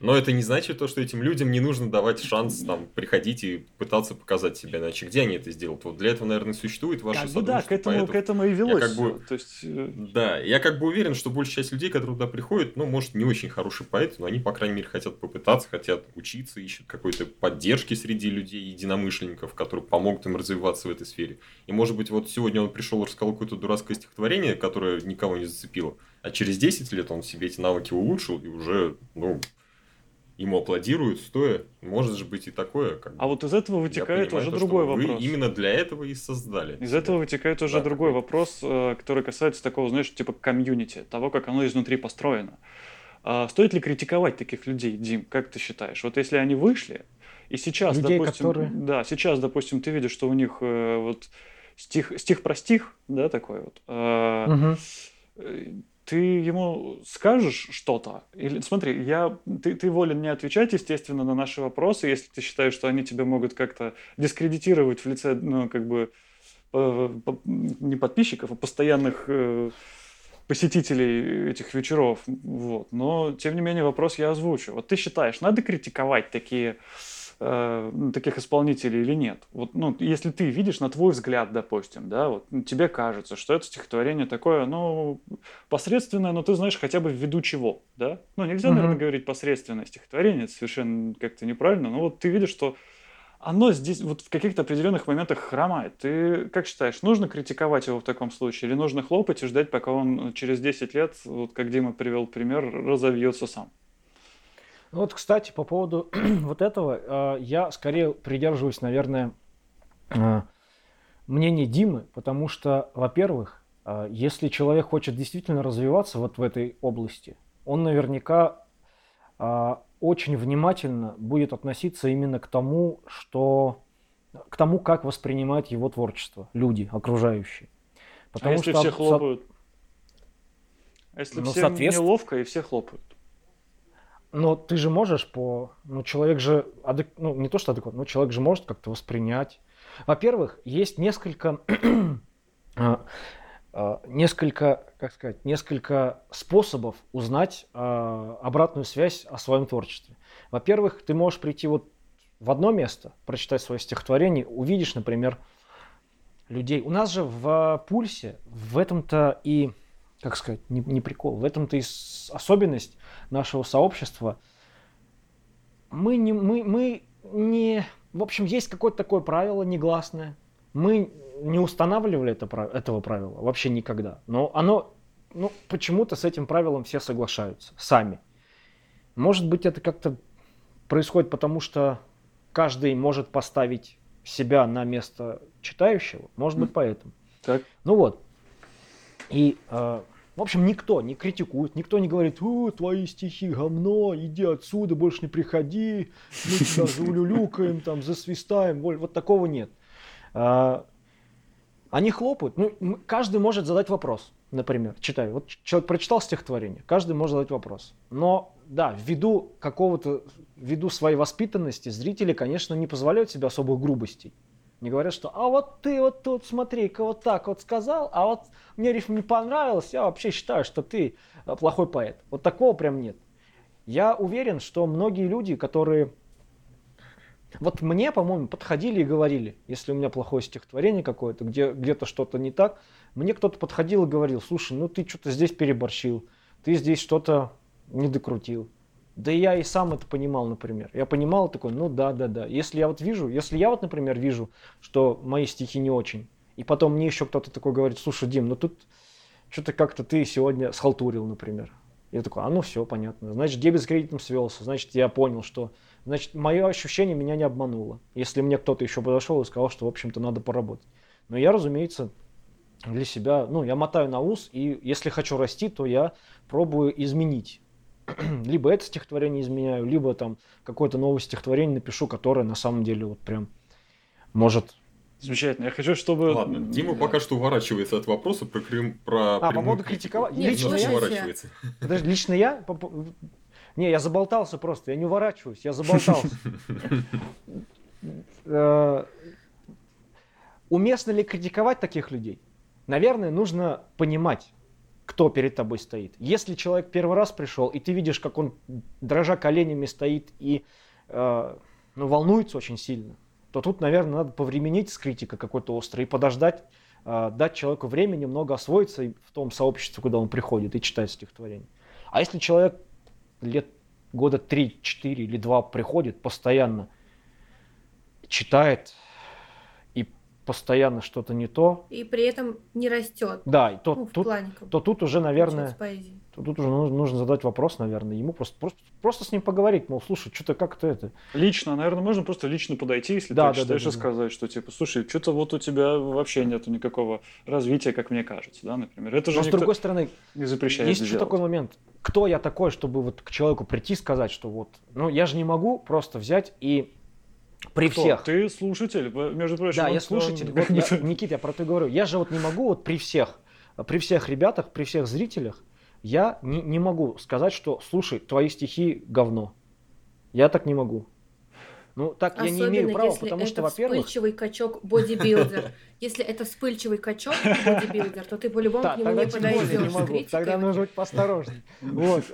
Speaker 3: Но это не значит то, что этим людям не нужно давать шанс там приходить и пытаться показать себя. Иначе где они это сделают? Вот для этого, наверное, существует ваше
Speaker 2: как бы да, к этому, к этому и велось.
Speaker 3: Я как бы,
Speaker 2: То есть... Э,
Speaker 3: да, я как бы уверен, что большая часть людей, которые туда приходят, ну, может, не очень хороший поэт, но они, по крайней мере, хотят попытаться, хотят учиться, ищут какой-то поддержки среди людей, единомышленников, которые помогут им развиваться в этой сфере. И, может быть, вот сегодня он пришел и рассказал какое-то дурацкое стихотворение, которое никого не зацепило, а через 10 лет он себе эти навыки улучшил и уже, ну, ему аплодируют стоя. Может же быть и такое. Как
Speaker 2: а вот из этого вытекает
Speaker 3: понимаю,
Speaker 2: уже
Speaker 3: то,
Speaker 2: другой
Speaker 3: вы
Speaker 2: вопрос.
Speaker 3: именно для этого и создали.
Speaker 2: Из себя. этого вытекает уже да, другой такой. вопрос, э, который касается такого, знаешь, типа комьюнити, того, как оно изнутри построено. А стоит ли критиковать таких людей, Дим, как ты считаешь? Вот если они вышли, и сейчас,
Speaker 4: Людей,
Speaker 2: допустим,
Speaker 4: которые...
Speaker 2: да, сейчас, допустим, ты видишь, что у них э, вот стих, стих про стих, да, такой вот. Э, угу ты ему скажешь что-то? Или смотри, я, ты, ты волен не отвечать, естественно, на наши вопросы, если ты считаешь, что они тебя могут как-то дискредитировать в лице, ну, как бы, по, не подписчиков, а постоянных э, посетителей этих вечеров. Вот. Но, тем не менее, вопрос я озвучу. Вот ты считаешь, надо критиковать такие э, ну, таких исполнителей или нет. Вот, ну, если ты видишь, на твой взгляд, допустим, да, вот тебе кажется, что это стихотворение такое, ну, посредственное, но ты знаешь хотя бы ввиду чего, да? Ну, нельзя, угу. наверное, говорить посредственное стихотворение, это совершенно как-то неправильно, но вот ты видишь, что оно здесь вот в каких-то определенных моментах хромает. Ты как считаешь, нужно критиковать его в таком случае или нужно хлопать и ждать, пока он через 10 лет, вот как Дима привел пример, разовьется сам?
Speaker 4: Ну вот, кстати, по поводу [clears throat] вот этого, э, я скорее придерживаюсь, наверное, э, мнения Димы, потому что, во-первых, э, если человек хочет действительно развиваться вот в этой области, он наверняка очень внимательно будет относиться именно к тому, что к тому, как воспринимают его творчество люди, окружающие.
Speaker 2: Потому а если что, все хлопают? А если ну, всем соответственно... неловко и все хлопают?
Speaker 4: Но ты же можешь по... Ну, человек же... Адек... Ну, не то, что адекватно, но человек же может как-то воспринять. Во-первых, есть несколько... [clears throat] А, а, несколько, как сказать, несколько способов узнать а, обратную связь о своем творчестве. Во-первых, ты можешь прийти вот в одно место, прочитать свое стихотворение, увидишь, например, людей. У нас же в пульсе в этом-то и как сказать, не, не прикол. В этом-то и особенность нашего сообщества. Мы не, мы, мы не, в общем, есть какое-то такое правило негласное. Мы не устанавливали это, этого правила вообще никогда. Но оно, ну, почему-то с этим правилом все соглашаются сами. Может быть, это как-то происходит потому, что каждый может поставить себя на место читающего. Может быть, поэтому. Так. Ну вот. И э, в общем, никто не критикует, никто не говорит, о, твои стихи говно, иди отсюда, больше не приходи, мы тебя [laughs] заулюлюкаем, там, засвистаем, вот такого нет. А, они хлопают. Ну, каждый может задать вопрос, например, читай. Вот человек прочитал стихотворение, каждый может задать вопрос. Но, да, ввиду какого-то, ввиду своей воспитанности, зрители, конечно, не позволяют себе особых грубостей. Не говорят, что а вот ты вот тут смотри-ка вот так вот сказал, а вот мне рифм не понравилось, я вообще считаю, что ты э, плохой поэт. Вот такого прям нет. Я уверен, что многие люди, которые вот мне, по-моему, подходили и говорили, если у меня плохое стихотворение какое-то, где где-то что-то не так, мне кто-то подходил и говорил, слушай, ну ты что-то здесь переборщил, ты здесь что-то не докрутил. Да я и сам это понимал, например. Я понимал такой, ну да, да, да. Если я вот вижу, если я вот, например, вижу, что мои стихи не очень, и потом мне еще кто-то такой говорит, слушай, Дим, ну тут что-то как-то ты сегодня схалтурил, например. Я такой, а ну все, понятно. Значит, дебет с кредитом свелся. Значит, я понял, что... Значит, мое ощущение меня не обмануло. Если мне кто-то еще подошел и сказал, что, в общем-то, надо поработать. Но я, разумеется, для себя, ну, я мотаю на ус, и если хочу расти, то я пробую изменить [clears throat] либо это стихотворение изменяю, либо там какое-то новое стихотворение напишу, которое на самом деле вот прям может
Speaker 2: Замечательно. Я хочу, чтобы...
Speaker 3: Ладно, Дима пока что уворачивается от вопроса про, крым, про
Speaker 4: А, по поводу критиковать? Нет, лично я... Уворачивается. Подожди, лично я... Не, я заболтался просто, я не уворачиваюсь, я заболтался. [laughs] Э, уместно ли критиковать таких людей? Наверное, нужно понимать, кто перед тобой стоит. Если человек первый раз пришел, и ты видишь, как он дрожа коленями стоит и э, ну, волнуется очень сильно, то тут, наверное, надо повременить с критикой какой-то острой и подождать, э, дать человеку время немного освоиться в том сообществе, куда он приходит и читает стихотворение. А если человек лет года 3, 4 или 2 приходит постоянно, читает, постоянно что-то не то.
Speaker 1: И при этом не растет.
Speaker 4: Да, и то,
Speaker 1: ну,
Speaker 4: тут,
Speaker 1: плане,
Speaker 4: то тут уже, наверное, то тут уже нужно, нужно задать вопрос, наверное, ему просто, просто, просто с ним поговорить, мол, слушай, что-то как-то это.
Speaker 2: Лично, наверное, можно просто лично подойти, если
Speaker 4: Да,
Speaker 2: ты
Speaker 4: да,
Speaker 2: считаешь,
Speaker 4: да,
Speaker 2: и
Speaker 4: да, да.
Speaker 2: сказать, что типа, слушай, что-то вот у тебя вообще нету никакого развития, как мне кажется, да, например. Это же
Speaker 4: Но с другой стороны,
Speaker 2: не запрещает
Speaker 4: есть еще такой момент. Кто я такой, чтобы вот к человеку прийти и сказать, что вот, ну я же не могу просто взять и при
Speaker 2: Кто?
Speaker 4: всех.
Speaker 2: Ты слушатель, между прочим.
Speaker 4: Да, я слушатель. Вот я- Никит, я про то и говорю. Я же вот не могу вот при всех, при всех ребятах, при всех зрителях, я не, не могу сказать, что, слушай, твои стихи говно. Я так не могу. Ну, так я не
Speaker 1: Особенно
Speaker 4: имею права, потому
Speaker 1: это
Speaker 4: что, во-первых...
Speaker 1: вспыльчивый качок бодибилдер. [laughs] Если это вспыльчивый качок бодибилдер, то ты по-любому к нему не подойдешь.
Speaker 4: Тогда нужно быть поосторожней. Вот.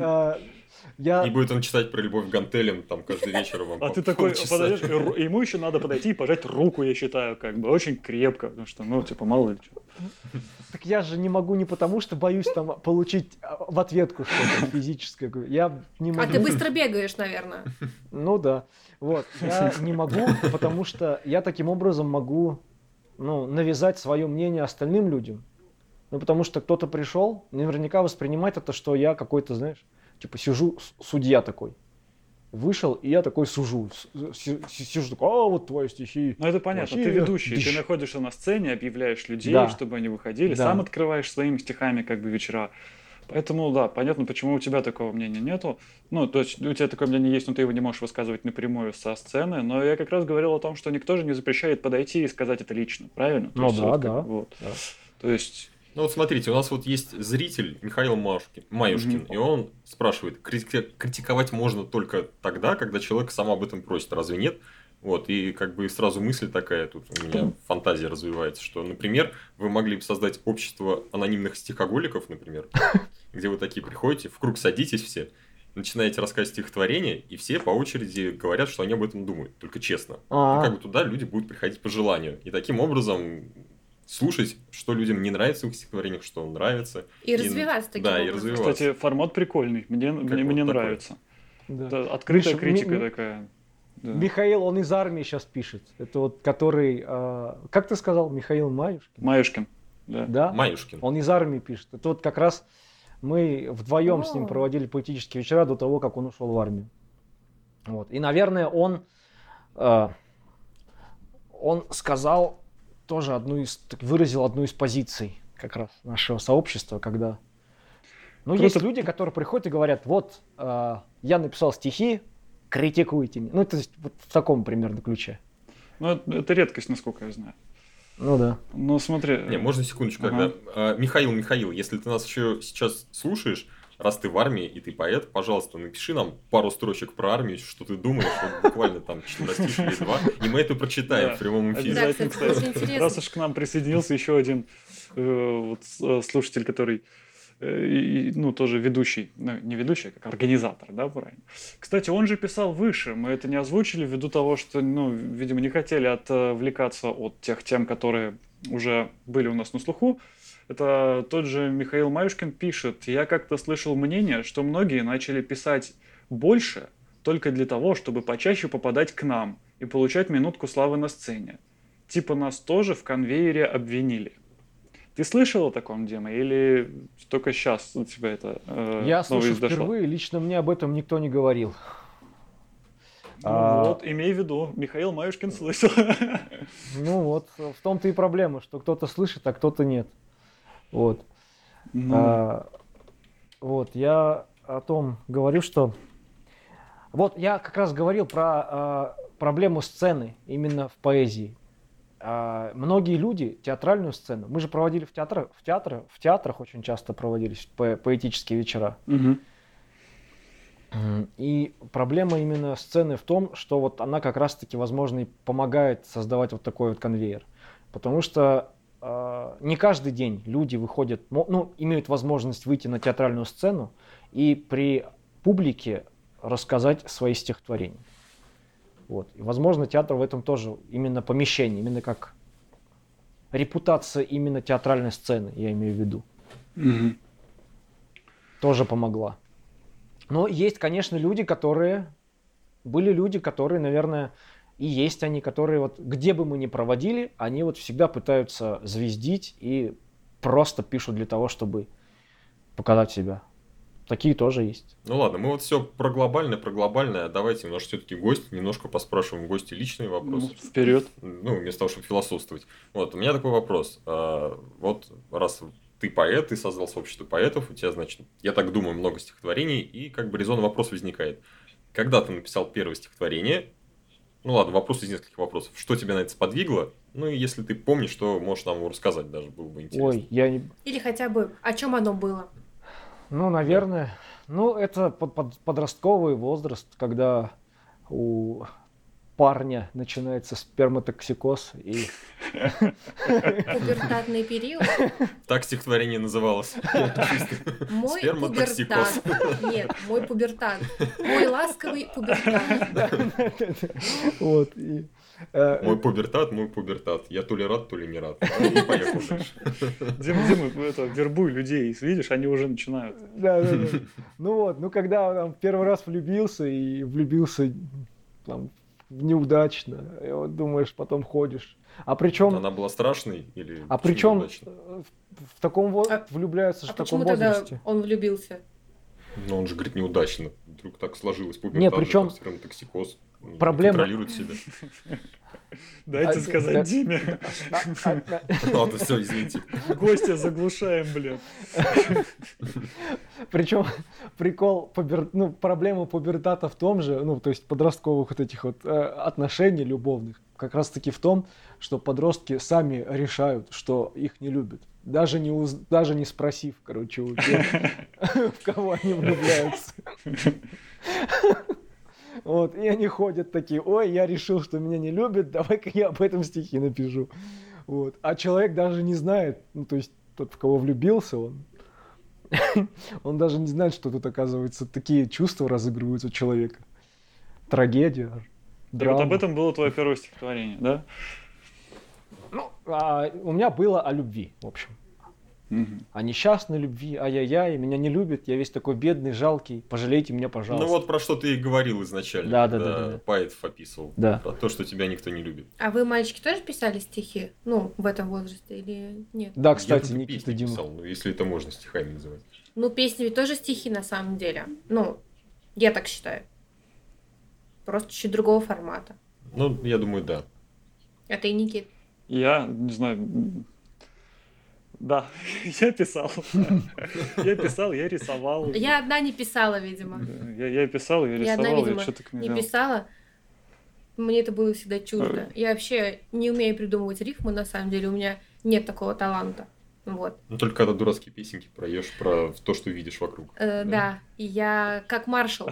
Speaker 4: Я...
Speaker 3: И будет он читать про любовь к гантелям там каждый вечер вам
Speaker 2: А
Speaker 3: по
Speaker 2: ты такой подойдешь, ему еще надо подойти и пожать руку, я считаю, как бы очень крепко, потому что, ну, типа, мало ли что.
Speaker 4: Так я же не могу не потому, что боюсь там получить а, в ответку что-то физическое. Я не могу.
Speaker 1: А ты быстро бегаешь, наверное.
Speaker 4: Ну да. Вот. Я не могу, потому что я таким образом могу ну, навязать свое мнение остальным людям. Ну, потому что кто-то пришел, наверняка воспринимает это, что я какой-то, знаешь, типа сижу, судья такой. Вышел, и я такой сужу. Сижу такой, а вот твои стихи.
Speaker 2: Ну, это понятно,
Speaker 4: Вообще,
Speaker 2: ты ведущий,
Speaker 4: дичь.
Speaker 2: ты находишься на сцене, объявляешь людей,
Speaker 4: Да.
Speaker 2: чтобы они выходили,
Speaker 4: Да.
Speaker 2: сам открываешь своими стихами, как бы, вечера. Поэтому, да, понятно, почему у тебя такого мнения нету. Ну, то есть у тебя такое мнение есть, но ты его не можешь высказывать напрямую со сцены. Но я как раз говорил о том, что никто же не запрещает подойти и сказать это лично, правильно?
Speaker 4: Ну да,
Speaker 2: вот как
Speaker 4: да.
Speaker 2: бы вот.
Speaker 4: Да.
Speaker 2: То есть
Speaker 3: Ну вот смотрите, у нас вот есть зритель Михаил Машкин, Маюшкин,
Speaker 2: Мгм.
Speaker 3: и он спрашивает, крити- критиковать можно только тогда, когда человек сам об этом просит, разве нет? Вот, и как бы сразу мысль такая, тут у меня фантазия развивается, что, например, вы могли бы создать общество анонимных стихоголиков, например, [laughs] где вы такие приходите, в круг садитесь все, начинаете рассказывать стихотворение, и все по очереди говорят, что они об этом думают, только честно.
Speaker 4: А,
Speaker 3: как бы туда люди будут приходить по желанию. И таким образом слушать, что людям не нравится в их стихотворениях, что нравится.
Speaker 1: И развиваться таким
Speaker 3: да, и
Speaker 1: образом.
Speaker 3: развиваться.
Speaker 2: Кстати, формат прикольный, мне, мне,
Speaker 3: вот
Speaker 2: мне
Speaker 3: такой?
Speaker 2: нравится.
Speaker 4: да.
Speaker 2: Это открытая
Speaker 4: Миша,
Speaker 2: критика
Speaker 4: ми-
Speaker 2: такая. Да.
Speaker 4: Михаил, он из армии сейчас пишет. Это вот который, а, как ты сказал, Михаил Маюшкин?
Speaker 2: Маюшкин. Да.
Speaker 4: Да?
Speaker 3: Маюшкин.
Speaker 4: Он из армии пишет. Это вот как раз мы вдвоем с ним
Speaker 1: О.
Speaker 4: проводили поэтические вечера до того, как он ушел в армию. Вот. И, наверное, он, э, он сказал тоже одну из, выразил одну из позиций как раз нашего сообщества, когда... Ну,
Speaker 2: Круто.
Speaker 4: есть люди, которые приходят и говорят, вот, э, я написал стихи, критикуйте меня. Ну, то есть вот в таком примерно ключе.
Speaker 2: Ну, это, это редкость, насколько я знаю.
Speaker 4: Ну да.
Speaker 2: Ну, смотри.
Speaker 3: Не, можно секундочку,
Speaker 2: Ага.
Speaker 3: когда... А, Михаил, Михаил, если ты нас еще сейчас слушаешь, раз ты в армии и ты поэт, пожалуйста, напиши нам пару строчек про армию, что ты думаешь, вот буквально там четверостишие или два, и мы это прочитаем
Speaker 2: Да,
Speaker 3: в прямом эфире.
Speaker 1: Да,
Speaker 2: Обязательно,
Speaker 1: кстати,
Speaker 2: кстати. Раз уж к нам присоединился еще один э, вот, э, слушатель, который, э, и- ну, тоже ведущий, ну, не ведущий, а как организатор, да, правильно? Кстати, он же писал выше, мы это не озвучили ввиду того, что, ну, видимо, не хотели отвлекаться от тех тем, которые уже были у нас на слуху. Это тот же Михаил Маюшкин пишет, я как-то слышал мнение, что многие начали писать больше только для того, чтобы почаще попадать к нам и получать минутку славы на сцене. Типа нас тоже в конвейере обвинили. Ты слышал о таком, Дима, или только сейчас у тебя это э,
Speaker 4: Я
Speaker 2: снова
Speaker 4: слышу
Speaker 2: изошло?
Speaker 4: впервые, лично мне об этом никто не говорил.
Speaker 2: Ну
Speaker 4: А,
Speaker 2: вот, имей в виду, Михаил Маюшкин слышал. [laughs]
Speaker 4: Ну вот, в том-то и проблема, что кто-то слышит, а кто-то нет. Вот.
Speaker 2: Ну,
Speaker 4: А, вот, я о том говорю, что... Вот я как раз говорил про а, проблему сцены именно в поэзии. А, многие люди театральную сцену, мы же проводили в театрах, в театрах, в театрах очень часто проводились по- поэтические вечера. М, И проблема именно сцены в том, что вот она как раз-таки, возможно, и помогает создавать вот такой вот конвейер. Потому что не каждый день люди выходят, ну, имеют возможность выйти на театральную сцену и при публике рассказать свои стихотворения. Вот. И, возможно, театр в этом тоже именно помещение, именно как репутация именно театральной сцены, я имею в виду. Угу. Тоже помогла. Но есть, конечно, люди, которые... Были люди, которые, наверное, и есть они, которые вот где бы мы ни проводили, они вот всегда пытаются звездить и просто пишут для того, чтобы показать себя. Такие тоже есть.
Speaker 3: Ну ладно, мы вот все про глобальное, про глобальное. Давайте у нас все-таки гость, немножко поспрашиваем гости личные вопросы.
Speaker 2: Ну, вперед.
Speaker 3: Ну, вместо того, чтобы философствовать. Вот, у меня такой вопрос. А, вот раз ты поэт, ты создал сообщество поэтов, у тебя, значит, я так думаю, много стихотворений, и как бы резонный вопрос возникает. Когда ты написал первое стихотворение, ну ладно, вопрос из нескольких вопросов. Что тебя на это сподвигло? Ну и если ты помнишь, что можешь нам его рассказать даже, было бы интересно. Ой,
Speaker 1: я не... Или хотя бы, о чем оно было?
Speaker 4: Ну, наверное. Ну, это под, под, подростковый возраст, когда у парня начинается сперматоксикоз и... [laughs]
Speaker 1: Пубертатный период?
Speaker 3: Так стихотворение называлось.
Speaker 1: Мой пубертат. Нет, мой пубертат. Мой ласковый пубертат. [laughs]
Speaker 3: Вот. Э, мой пубертат, мой пубертат. Я то ли рад, то ли не рад. Ну, поехал
Speaker 2: дальше. Дима, Дима, это, вербуй людей, видишь, они уже начинают.
Speaker 4: Да, да, да. Ну вот, ну когда там первый раз влюбился и влюбился там, неудачно, и вот думаешь, потом ходишь. А причем...
Speaker 3: Она была страшной или
Speaker 4: А причем в, в таком вот а, влюбляются а в таком возрасте. Тогда
Speaker 1: он влюбился?
Speaker 3: Ну он же говорит неудачно. Вдруг так сложилось.
Speaker 4: Пубертат, Не, причем...
Speaker 3: Токсикоз.
Speaker 4: Проблема...
Speaker 3: Контролирует себя. [laughs]
Speaker 2: Дайте а, сказать да, Диме.
Speaker 3: Ладно, все, извините.
Speaker 2: Гостя заглушаем, блядь. [laughs]
Speaker 4: Причем прикол, пубер... ну, проблема пубертата в том же, ну, то есть подростковых вот этих вот э, отношений любовных, как раз таки в том, что подростки сами решают, что их не любят. Даже не, уз... даже не спросив, короче, у тех, [laughs] в кого они влюбляются. Вот, и они ходят такие, ой, я решил, что меня не любят, давай-ка я об этом стихи напишу. Вот. А человек даже не знает, ну, то есть тот, в кого влюбился, он, [laughs] он даже не знает, что тут, оказывается, такие чувства разыгрываются у человека. Трагедия,
Speaker 2: драма. И вот об этом было твое первое стихотворение, да?
Speaker 4: Ну, а, у меня было о любви, в общем. Угу. О несчастной любви, ай-яй-яй, меня не любят, я весь такой бедный, жалкий, пожалейте меня, пожалуйста.
Speaker 3: Ну вот про что ты и говорил изначально, да, да, да, да, да. поэтов описывал,
Speaker 4: да.
Speaker 3: про то, что тебя никто не любит.
Speaker 1: А вы, мальчики, тоже писали стихи, ну, в этом возрасте или нет?
Speaker 4: Да, кстати, я Никита Дима. писал,
Speaker 3: ну, если это можно стихами называть.
Speaker 1: Ну, песни ведь тоже стихи на самом деле, ну, я так считаю. Просто чуть другого формата.
Speaker 3: Ну, я думаю, да.
Speaker 1: А ты, Никит?
Speaker 2: Я, не знаю, да, [laughs] я писал. [laughs] Я писал, я рисовал.
Speaker 1: Я одна не писала, видимо.
Speaker 2: Я, я писал, я рисовал, я, одна, видимо, я что-то
Speaker 1: не, не писала. Мне это было всегда чуждо. Э. Я вообще не умею придумывать рифмы, на самом деле. У меня нет такого таланта. Вот.
Speaker 3: Ну, только когда дурацкие песенки проешь про то, что видишь вокруг.
Speaker 1: Э, да. я как маршал,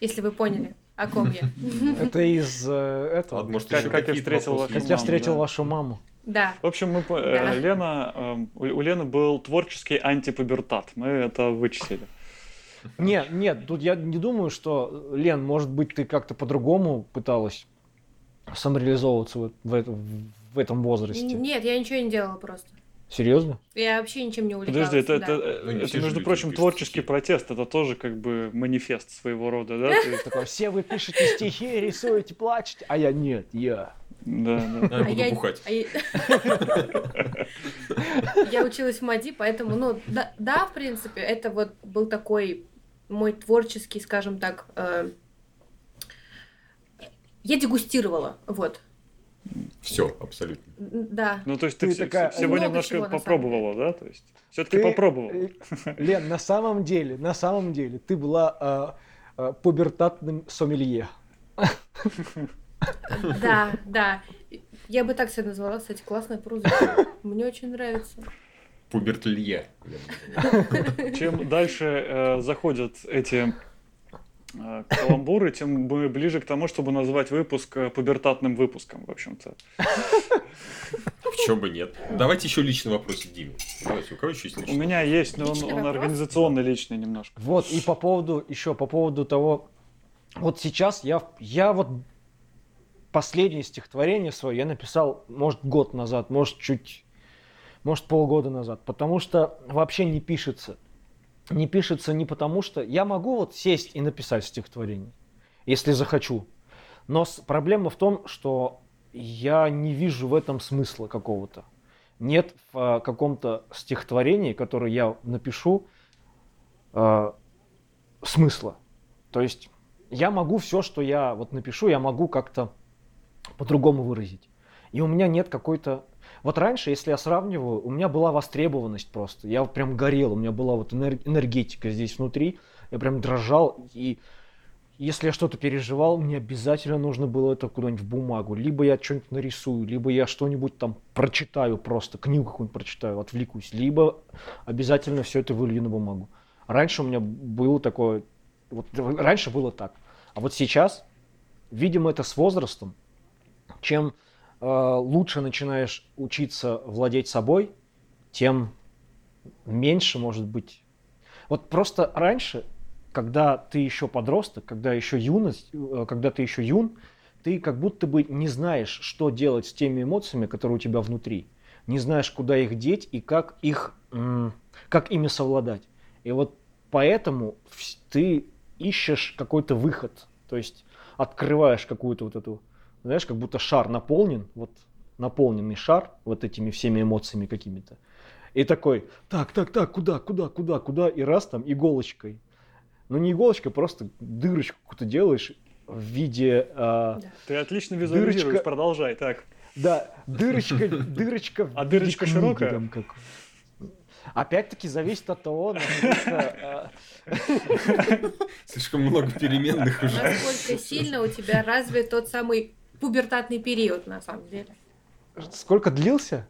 Speaker 1: если вы поняли о ком я.
Speaker 4: Это из э, этого. А,
Speaker 2: может, как, как я встретил вашу
Speaker 4: маму. Как я встретил вашу маму.
Speaker 1: Да.
Speaker 2: В общем, мы, э, да. Лена, э, у Лены был творческий антипубертат. Мы это вычислили.
Speaker 4: Нет, нет, тут я не думаю, что, Лен, может быть, ты как-то по-другому пыталась самореализовываться в, в, в этом возрасте.
Speaker 1: Нет, я ничего не делала просто.
Speaker 4: Серьезно?
Speaker 1: Я вообще ничем не увлекалась. Подожди,
Speaker 2: это, да. это, ну, это между прочим, творческий стихи. протест. Это тоже как бы манифест своего рода, да? [laughs]
Speaker 4: Такой, все вы пишете стихи, рисуете, плачете, а я нет, я
Speaker 2: да, да.
Speaker 3: А я буду бухать. А
Speaker 1: я училась в МАДИ, поэтому, ну, да, в принципе, это вот был такой мой творческий, скажем так, э, я дегустировала, вот.
Speaker 3: Все, абсолютно.
Speaker 1: Да.
Speaker 2: Ну, то есть ты, ты такая... всего Много немножко чего, попробовала, да? То есть все-таки ты... попробовала.
Speaker 4: Лен, на самом деле, на самом деле, ты была э, э, пубертатным сомелье. [laughs] [laughs]
Speaker 1: Да, да. Я бы так себя назвала, кстати, классная прозвище. Мне очень нравится.
Speaker 3: Пубертелье.
Speaker 2: Чем дальше э, заходят эти э, каламбуры, тем мы ближе к тому, чтобы назвать выпуск э, пубертатным выпуском, в общем-то.
Speaker 3: Почему бы нет? Давайте еще личный вопрос Диме. Давайте, у кого еще есть
Speaker 2: У
Speaker 3: личный?
Speaker 2: меня есть, но он, он
Speaker 1: вопрос?
Speaker 2: организационно личный немножко.
Speaker 4: Вот, и по поводу, еще по поводу того, вот сейчас я, я вот последнее стихотворение свое я написал, может, год назад, может, чуть, может, полгода назад, потому что вообще не пишется. Не пишется не потому, что я могу вот сесть и написать стихотворение, если захочу. Но проблема в том, что я не вижу в этом смысла какого-то. Нет в а, каком-то стихотворении, которое я напишу, а, смысла. То есть я могу все, что я вот напишу, я могу как-то по-другому выразить. И у меня нет какой-то... Вот раньше, если я сравниваю, у меня была востребованность просто. Я прям горел, у меня была вот энер- энергетика здесь внутри. Я прям дрожал. И если я что-то переживал, мне обязательно нужно было это куда-нибудь в бумагу. Либо я что-нибудь нарисую, либо я что-нибудь там прочитаю просто, книгу какую-нибудь прочитаю, отвлекусь. Либо обязательно все это вылью на бумагу. Раньше у меня было такое... Вот раньше было так. А вот сейчас, видимо, это с возрастом, чем э, лучше начинаешь учиться владеть собой, тем меньше может быть. Вот просто раньше, когда ты еще подросток, когда еще юность, э, когда ты еще юн, ты как будто бы не знаешь, что делать с теми эмоциями, которые у тебя внутри. Не знаешь, куда их деть и как их, как ими совладать. И вот поэтому ты ищешь какой-то выход. То есть открываешь какую-то вот эту, знаешь, как будто шар наполнен, вот наполненный шар вот этими всеми эмоциями какими-то. И такой, так, так, так, куда, куда, куда, куда, и раз там иголочкой. Ну не иголочкой, просто дырочку какую-то делаешь в виде,
Speaker 1: Да.
Speaker 2: Ты отлично визуализируешь,
Speaker 4: Дырочка.
Speaker 2: продолжай. Так,
Speaker 4: да, дырочка, дырочка. в
Speaker 2: А дырочка широкая?
Speaker 4: там как. Опять-таки зависит от того, насколько, а,
Speaker 3: Слишком много переменных уже.
Speaker 1: Насколько сильно у тебя развит тот самый пубертатный период, на самом деле.
Speaker 4: сколько длился.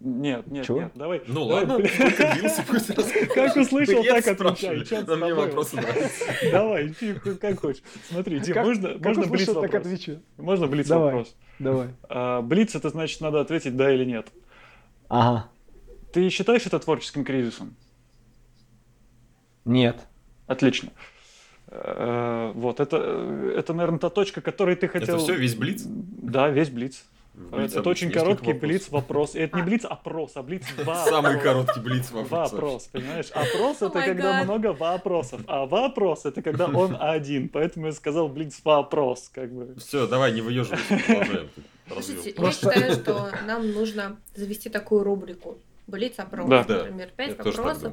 Speaker 2: нет, нет,
Speaker 4: Чего?
Speaker 2: нет, давай.
Speaker 3: Ну
Speaker 2: давай,
Speaker 3: ладно, сколько длился, пусть.
Speaker 2: Как услышал, так отвечай.
Speaker 3: Да мне
Speaker 2: тобой?
Speaker 3: вопросы нравятся.
Speaker 2: Давай, как хочешь. Смотри, Дим,
Speaker 4: Как-
Speaker 2: можно, блиц вопрос?
Speaker 4: отвечу.
Speaker 2: Можно блиц
Speaker 4: Давай.
Speaker 2: вопрос?
Speaker 4: Давай.
Speaker 2: А, Блиц это значит надо ответить да или нет.
Speaker 4: Ага.
Speaker 2: Ты считаешь это творческим кризисом?
Speaker 4: Нет.
Speaker 2: Отлично. Э, Вот, это, э, это, наверное, та точка, которой ты хотел...
Speaker 3: Это все, весь блиц?
Speaker 2: Да, весь блиц.
Speaker 3: Блиц
Speaker 2: это очень короткий
Speaker 3: вопросов.
Speaker 2: блиц вопрос. И это не блиц опрос, а блиц [laughs] вопрос.
Speaker 3: Самый короткий блиц вопрос.
Speaker 2: Вопрос, понимаешь? Опрос это
Speaker 1: Oh
Speaker 2: когда
Speaker 1: God.
Speaker 2: много вопросов, а вопрос это когда [laughs] он один. Поэтому я сказал блиц вопрос, как бы.
Speaker 3: Все, давай, не выеживайся, [laughs] продолжаем.
Speaker 1: Слушайте, я считаю, что нам нужно завести такую рубрику. Блиц-опрос,
Speaker 2: Да.
Speaker 3: Да.
Speaker 1: например, пять вопросов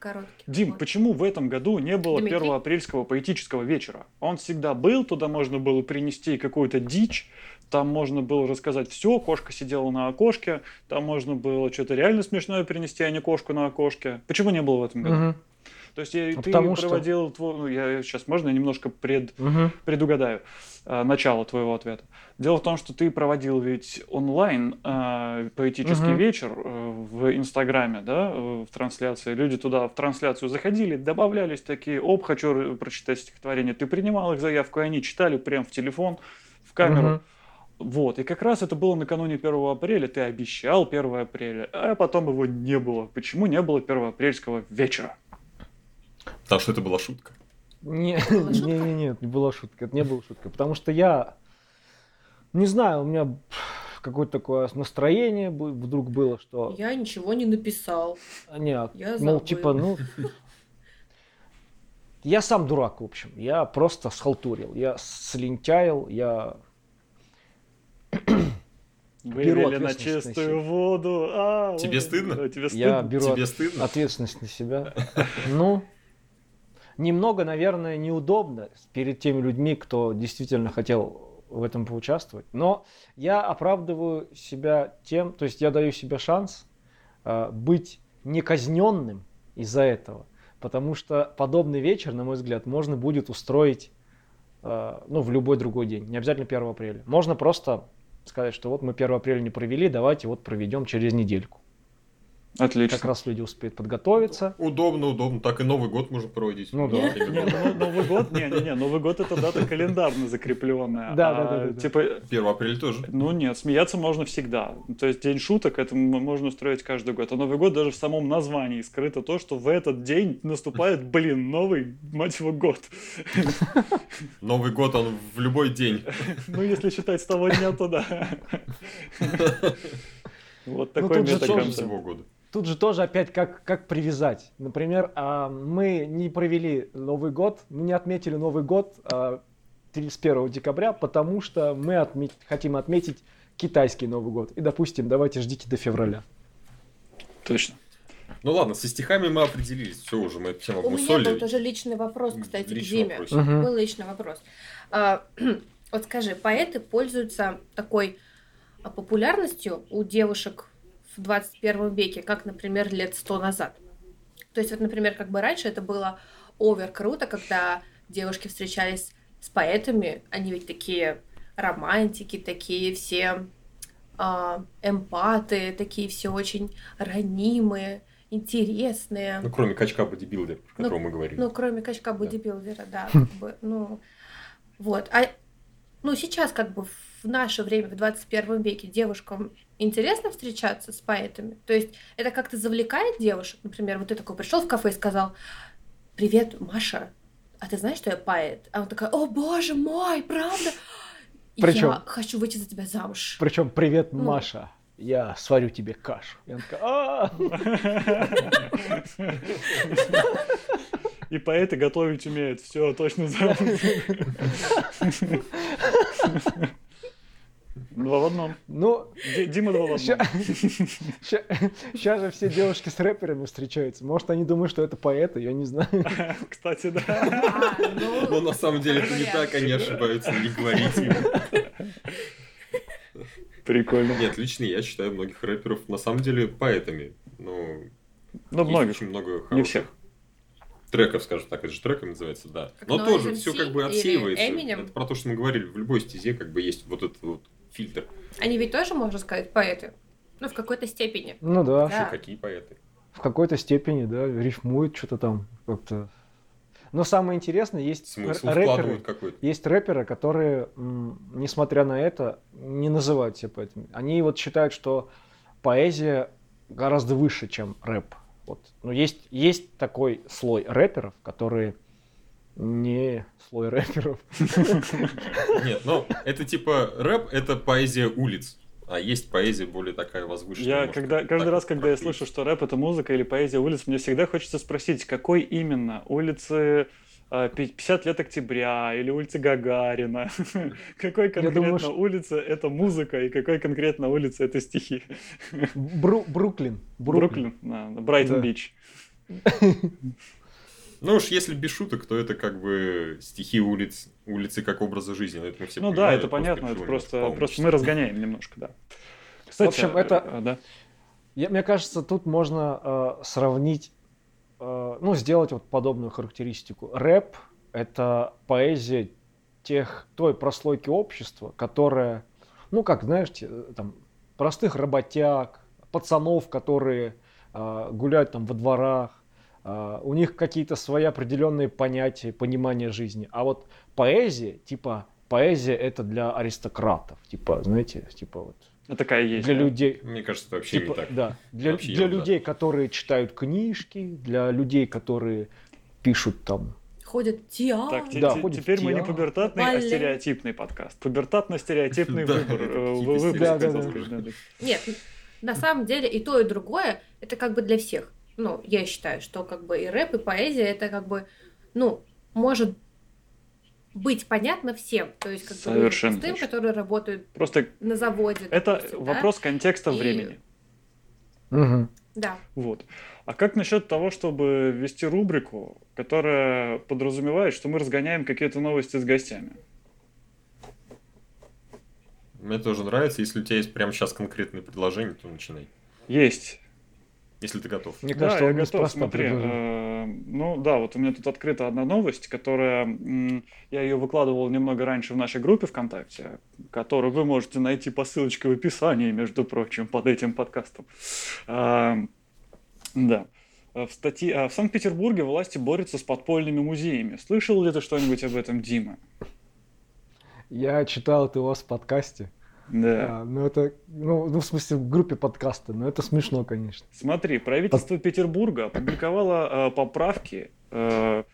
Speaker 3: думаю.
Speaker 1: коротких.
Speaker 2: Дим,
Speaker 1: Вот.
Speaker 2: почему в этом году не было
Speaker 1: Дмитрий?
Speaker 2: первого апрельского поэтического вечера? Он всегда был, туда можно было принести какую-то дичь, там можно было рассказать все, кошка сидела на окошке, там можно было что-то реально смешное принести, а не кошку на окошке. Почему не было в этом году?
Speaker 4: Мгм.
Speaker 2: То есть я-
Speaker 4: А
Speaker 2: ты
Speaker 4: потому что-
Speaker 2: проводил, твой- ну, я сейчас можно я немножко пред,
Speaker 4: Мгм.
Speaker 2: предугадаю э, начало твоего ответа. Дело в том, что ты проводил ведь онлайн э, поэтический
Speaker 4: Мгм.
Speaker 2: вечер э, в Инстаграме, да, э, в трансляции. Люди туда в трансляцию заходили, добавлялись такие, оп, хочу прочитать стихотворение. Ты принимал их заявку, и они читали прям в телефон, в камеру.
Speaker 4: Мгм.
Speaker 2: Вот, и как раз это было накануне 1 апреля, ты обещал 1 апреля, а потом его не было. Почему не было 1 апрельского вечера?
Speaker 3: Потому что это была шутка.
Speaker 4: Не, [laughs] не, не, нет, не была шутка. Это не была шутка. Потому что я не знаю, у меня какое-то такое настроение вдруг было, что
Speaker 1: Я ничего не написал.
Speaker 4: а, не,
Speaker 1: Я
Speaker 4: мол,
Speaker 1: забыл.
Speaker 4: типа, ну. Я сам дурак, в общем. Я просто схалтурил. Я слентяил, я [clears throat] Беру
Speaker 2: Вывели на
Speaker 4: ответственность на
Speaker 2: чистую
Speaker 4: себя.
Speaker 2: воду. А,
Speaker 3: Тебе стыдно?
Speaker 2: Тебе
Speaker 4: Я
Speaker 2: стыдно?
Speaker 4: беру
Speaker 3: Тебе
Speaker 4: от-
Speaker 3: стыдно?
Speaker 4: ответственность на себя. [laughs] Ну, немного, наверное, неудобно перед теми людьми, кто действительно хотел в этом поучаствовать. Но я оправдываю себя тем, то есть я даю себе шанс э, быть не казненным из-за этого. Потому что подобный вечер, на мой взгляд, можно будет устроить э, ну, в любой другой день. Не обязательно 1 апреля. Можно просто сказать, что вот мы 1 апреля не провели, давайте вот проведем через недельку.
Speaker 2: Отлично.
Speaker 4: Как раз люди успеют подготовиться.
Speaker 3: Удобно, удобно. Так и Новый год можно проводить.
Speaker 4: Ну да.
Speaker 2: Не, ну, Новый год, не, не, не, Новый год это дата календарно закрепленная.
Speaker 4: Да,
Speaker 2: а,
Speaker 4: да, да, да.
Speaker 2: Типа,
Speaker 3: 1 апреля тоже.
Speaker 2: ну нет, смеяться можно всегда. То есть день шуток это можно устроить каждый год. А Новый год даже в самом названии скрыто то, что в этот день наступает, блин, новый, мать его, год.
Speaker 3: Новый год, он в любой день.
Speaker 2: Ну, если считать с того дня, то да. [laughs] Вот
Speaker 4: Ну,
Speaker 2: такой конца.
Speaker 3: Всего года.
Speaker 4: Тут же тоже опять как, как привязать. Например, а, мы не провели Новый год, мы не отметили Новый год а, 31 декабря, потому что мы отме- хотим отметить китайский Новый год. И, допустим, давайте ждите до февраля.
Speaker 2: Точно.
Speaker 3: Ну ладно, со стихами мы определились. Все уже, мы эту тему
Speaker 1: У меня был тоже личный вопрос, кстати, к
Speaker 3: Личный
Speaker 1: Диме.
Speaker 3: вопрос.
Speaker 4: Мгм.
Speaker 1: Был личный вопрос. А, [clears throat] вот скажи, поэты пользуются такой а, популярностью у девушек в 21 веке, как, например, лет сто назад. То есть, вот, например, как бы раньше это было овер круто, когда девушки встречались с поэтами, они ведь такие романтики, такие все а, эмпаты, такие все очень ранимые, интересные.
Speaker 3: Ну, кроме качка бодибилдер, про
Speaker 1: Ну,
Speaker 3: которого мы говорили.
Speaker 1: Ну, кроме качка бодибилдера, да, [laughs] как бы, ну, вот. А, ну, сейчас, как бы, в наше время, в 21 веке, девушкам интересно встречаться с поэтами? То есть, это как-то завлекает девушек? Например, вот ты такой пришел в кафе и сказал, привет, Маша, а ты знаешь, что я поэт? А он такая, о, боже мой, правда?
Speaker 4: Причем-
Speaker 1: Я хочу выйти за тебя замуж.
Speaker 4: Причем, привет,
Speaker 1: Ну.
Speaker 4: Маша, я сварю тебе кашу. И она такая, «А,
Speaker 2: И поэты готовить умеют. Все, точно знаю. [laughs] Два в одном.
Speaker 4: Ну,
Speaker 2: Ди- Дима два в одном.
Speaker 4: сейчас же все девушки с рэперами встречаются. Может, они думают, что это поэты, я не знаю. [laughs]
Speaker 2: Кстати, да.
Speaker 1: А, ну,
Speaker 3: Но на самом деле это не
Speaker 1: вариант.
Speaker 3: так, они ошибаются, не говорите.
Speaker 2: Прикольно.
Speaker 3: Нет, лично я считаю многих рэперов на самом деле поэтами. Ну,
Speaker 2: Ну,
Speaker 3: есть
Speaker 2: многих.
Speaker 3: очень много
Speaker 2: Не
Speaker 3: хороших
Speaker 2: всех.
Speaker 3: треков, скажем так, это же треками называется, да.
Speaker 1: Как
Speaker 3: Но
Speaker 1: Noise
Speaker 3: тоже
Speaker 1: MC
Speaker 3: все как бы
Speaker 1: или
Speaker 3: отсеивается.
Speaker 1: Eminem?
Speaker 3: Это про то, что мы говорили, в любой стезе как бы есть вот этот вот фильтр.
Speaker 1: Они ведь тоже, можно сказать, поэты. Ну, в какой-то степени.
Speaker 4: Ну да,
Speaker 1: Да.
Speaker 3: Какие поэты?
Speaker 4: в какой-то степени, да, рифмует что-то там как-то. Но самое интересное, есть
Speaker 3: Смысл
Speaker 4: рэперы, есть рэперы, которые, несмотря на это, не называют себя поэтами. Они вот считают, что поэзия гораздо выше, чем рэп. Вот. Но есть, есть такой слой рэперов, которые не слой рэперов. [laughs]
Speaker 3: Нет, ну это типа рэп, это поэзия улиц. А есть поэзия более такая возвышенная.
Speaker 2: Я
Speaker 3: может,
Speaker 2: когда, каждый раз, когда я слышу, что рэп это музыка или поэзия улиц, мне всегда хочется спросить, какой именно? Улицы а, пи- 50 лет октября или улицы Гагарина? [laughs] Какой конкретно
Speaker 4: думаю, что-
Speaker 2: улица это музыка и какой конкретно улица это стихи?
Speaker 4: Бру- Бруклин.
Speaker 2: Бруклин, да, Брайтон
Speaker 4: Да. [laughs]
Speaker 3: Ну уж если без шуток, то это как бы стихи улиц, улицы как образа жизни. Это мы все
Speaker 2: Ну да, это понятно, это просто, просто мы разгоняем немножко, да. Кстати,
Speaker 4: общем, это-
Speaker 2: э, да.
Speaker 4: Я, мне кажется, тут можно э, сравнить, э, ну, сделать вот подобную характеристику. Рэп — это поэзия тех, той прослойки общества, которая, ну, как, знаешь, э, там, простых работяг, пацанов, которые э, гуляют там во дворах, э, у них какие-то свои определенные понятия, понимания жизни. А вот поэзия, типа, поэзия — это для аристократов, типа, знаете, типа вот
Speaker 2: Ну, такая есть.
Speaker 4: для
Speaker 2: да.
Speaker 4: людей,
Speaker 3: Мне кажется, это вообще
Speaker 4: Типа,
Speaker 3: не так.
Speaker 4: Да, для,
Speaker 3: Вообще
Speaker 4: для
Speaker 3: ерунда.
Speaker 4: людей, которые читают книжки, для людей, которые пишут там.
Speaker 1: Ходят театр.
Speaker 2: Так,
Speaker 4: Да,
Speaker 2: те-
Speaker 4: ходит в
Speaker 2: теперь мы не
Speaker 4: театр.
Speaker 2: пубертатный, а
Speaker 1: Балет.
Speaker 2: стереотипный подкаст. Пубертатно-стереотипный [laughs]
Speaker 3: Да,
Speaker 2: выбор. э, выбор,
Speaker 4: Да, да, да.
Speaker 2: да, да.
Speaker 1: Нет, на самом деле и то, и другое, это как бы для всех. Ну, я считаю, что как бы и рэп, и поэзия, это как бы, ну, может быть понятно всем. То есть, как бы людям
Speaker 2: Совершенно
Speaker 1: простым,
Speaker 2: точно.
Speaker 1: которые работают
Speaker 2: Просто
Speaker 1: на заводе.
Speaker 2: это
Speaker 1: допустим, да?
Speaker 2: вопрос контекста
Speaker 1: И-
Speaker 2: времени.
Speaker 4: Мгм.
Speaker 1: Да.
Speaker 2: Вот. А как насчет того, чтобы ввести рубрику, которая подразумевает, что мы разгоняем какие-то новости с гостями?
Speaker 3: Мне тоже нравится. Если у тебя есть прямо сейчас конкретные предложения, то начинай.
Speaker 2: Есть.
Speaker 3: Если ты готов.
Speaker 4: Мне
Speaker 2: Да,
Speaker 4: кажется,
Speaker 2: я
Speaker 4: он
Speaker 2: готов, смотри. э, ну да, вот у меня тут открыта одна новость, которая, м, я ее выкладывал немного раньше в нашей группе ВКонтакте, которую вы можете найти по ссылочке в описании, между прочим, под этим подкастом. А, Да. Э, В, статье, а, в Санкт-Петербурге власти борются с подпольными музеями. Слышал ли ты что-нибудь об этом, Дима?
Speaker 4: Я читал это у вас в подкасте.
Speaker 2: Да.
Speaker 4: А, ну это, ну, ну, в смысле, в группе подкаста, но это смешно, конечно.
Speaker 2: Смотри, правительство Петербурга опубликовало э, поправки, э,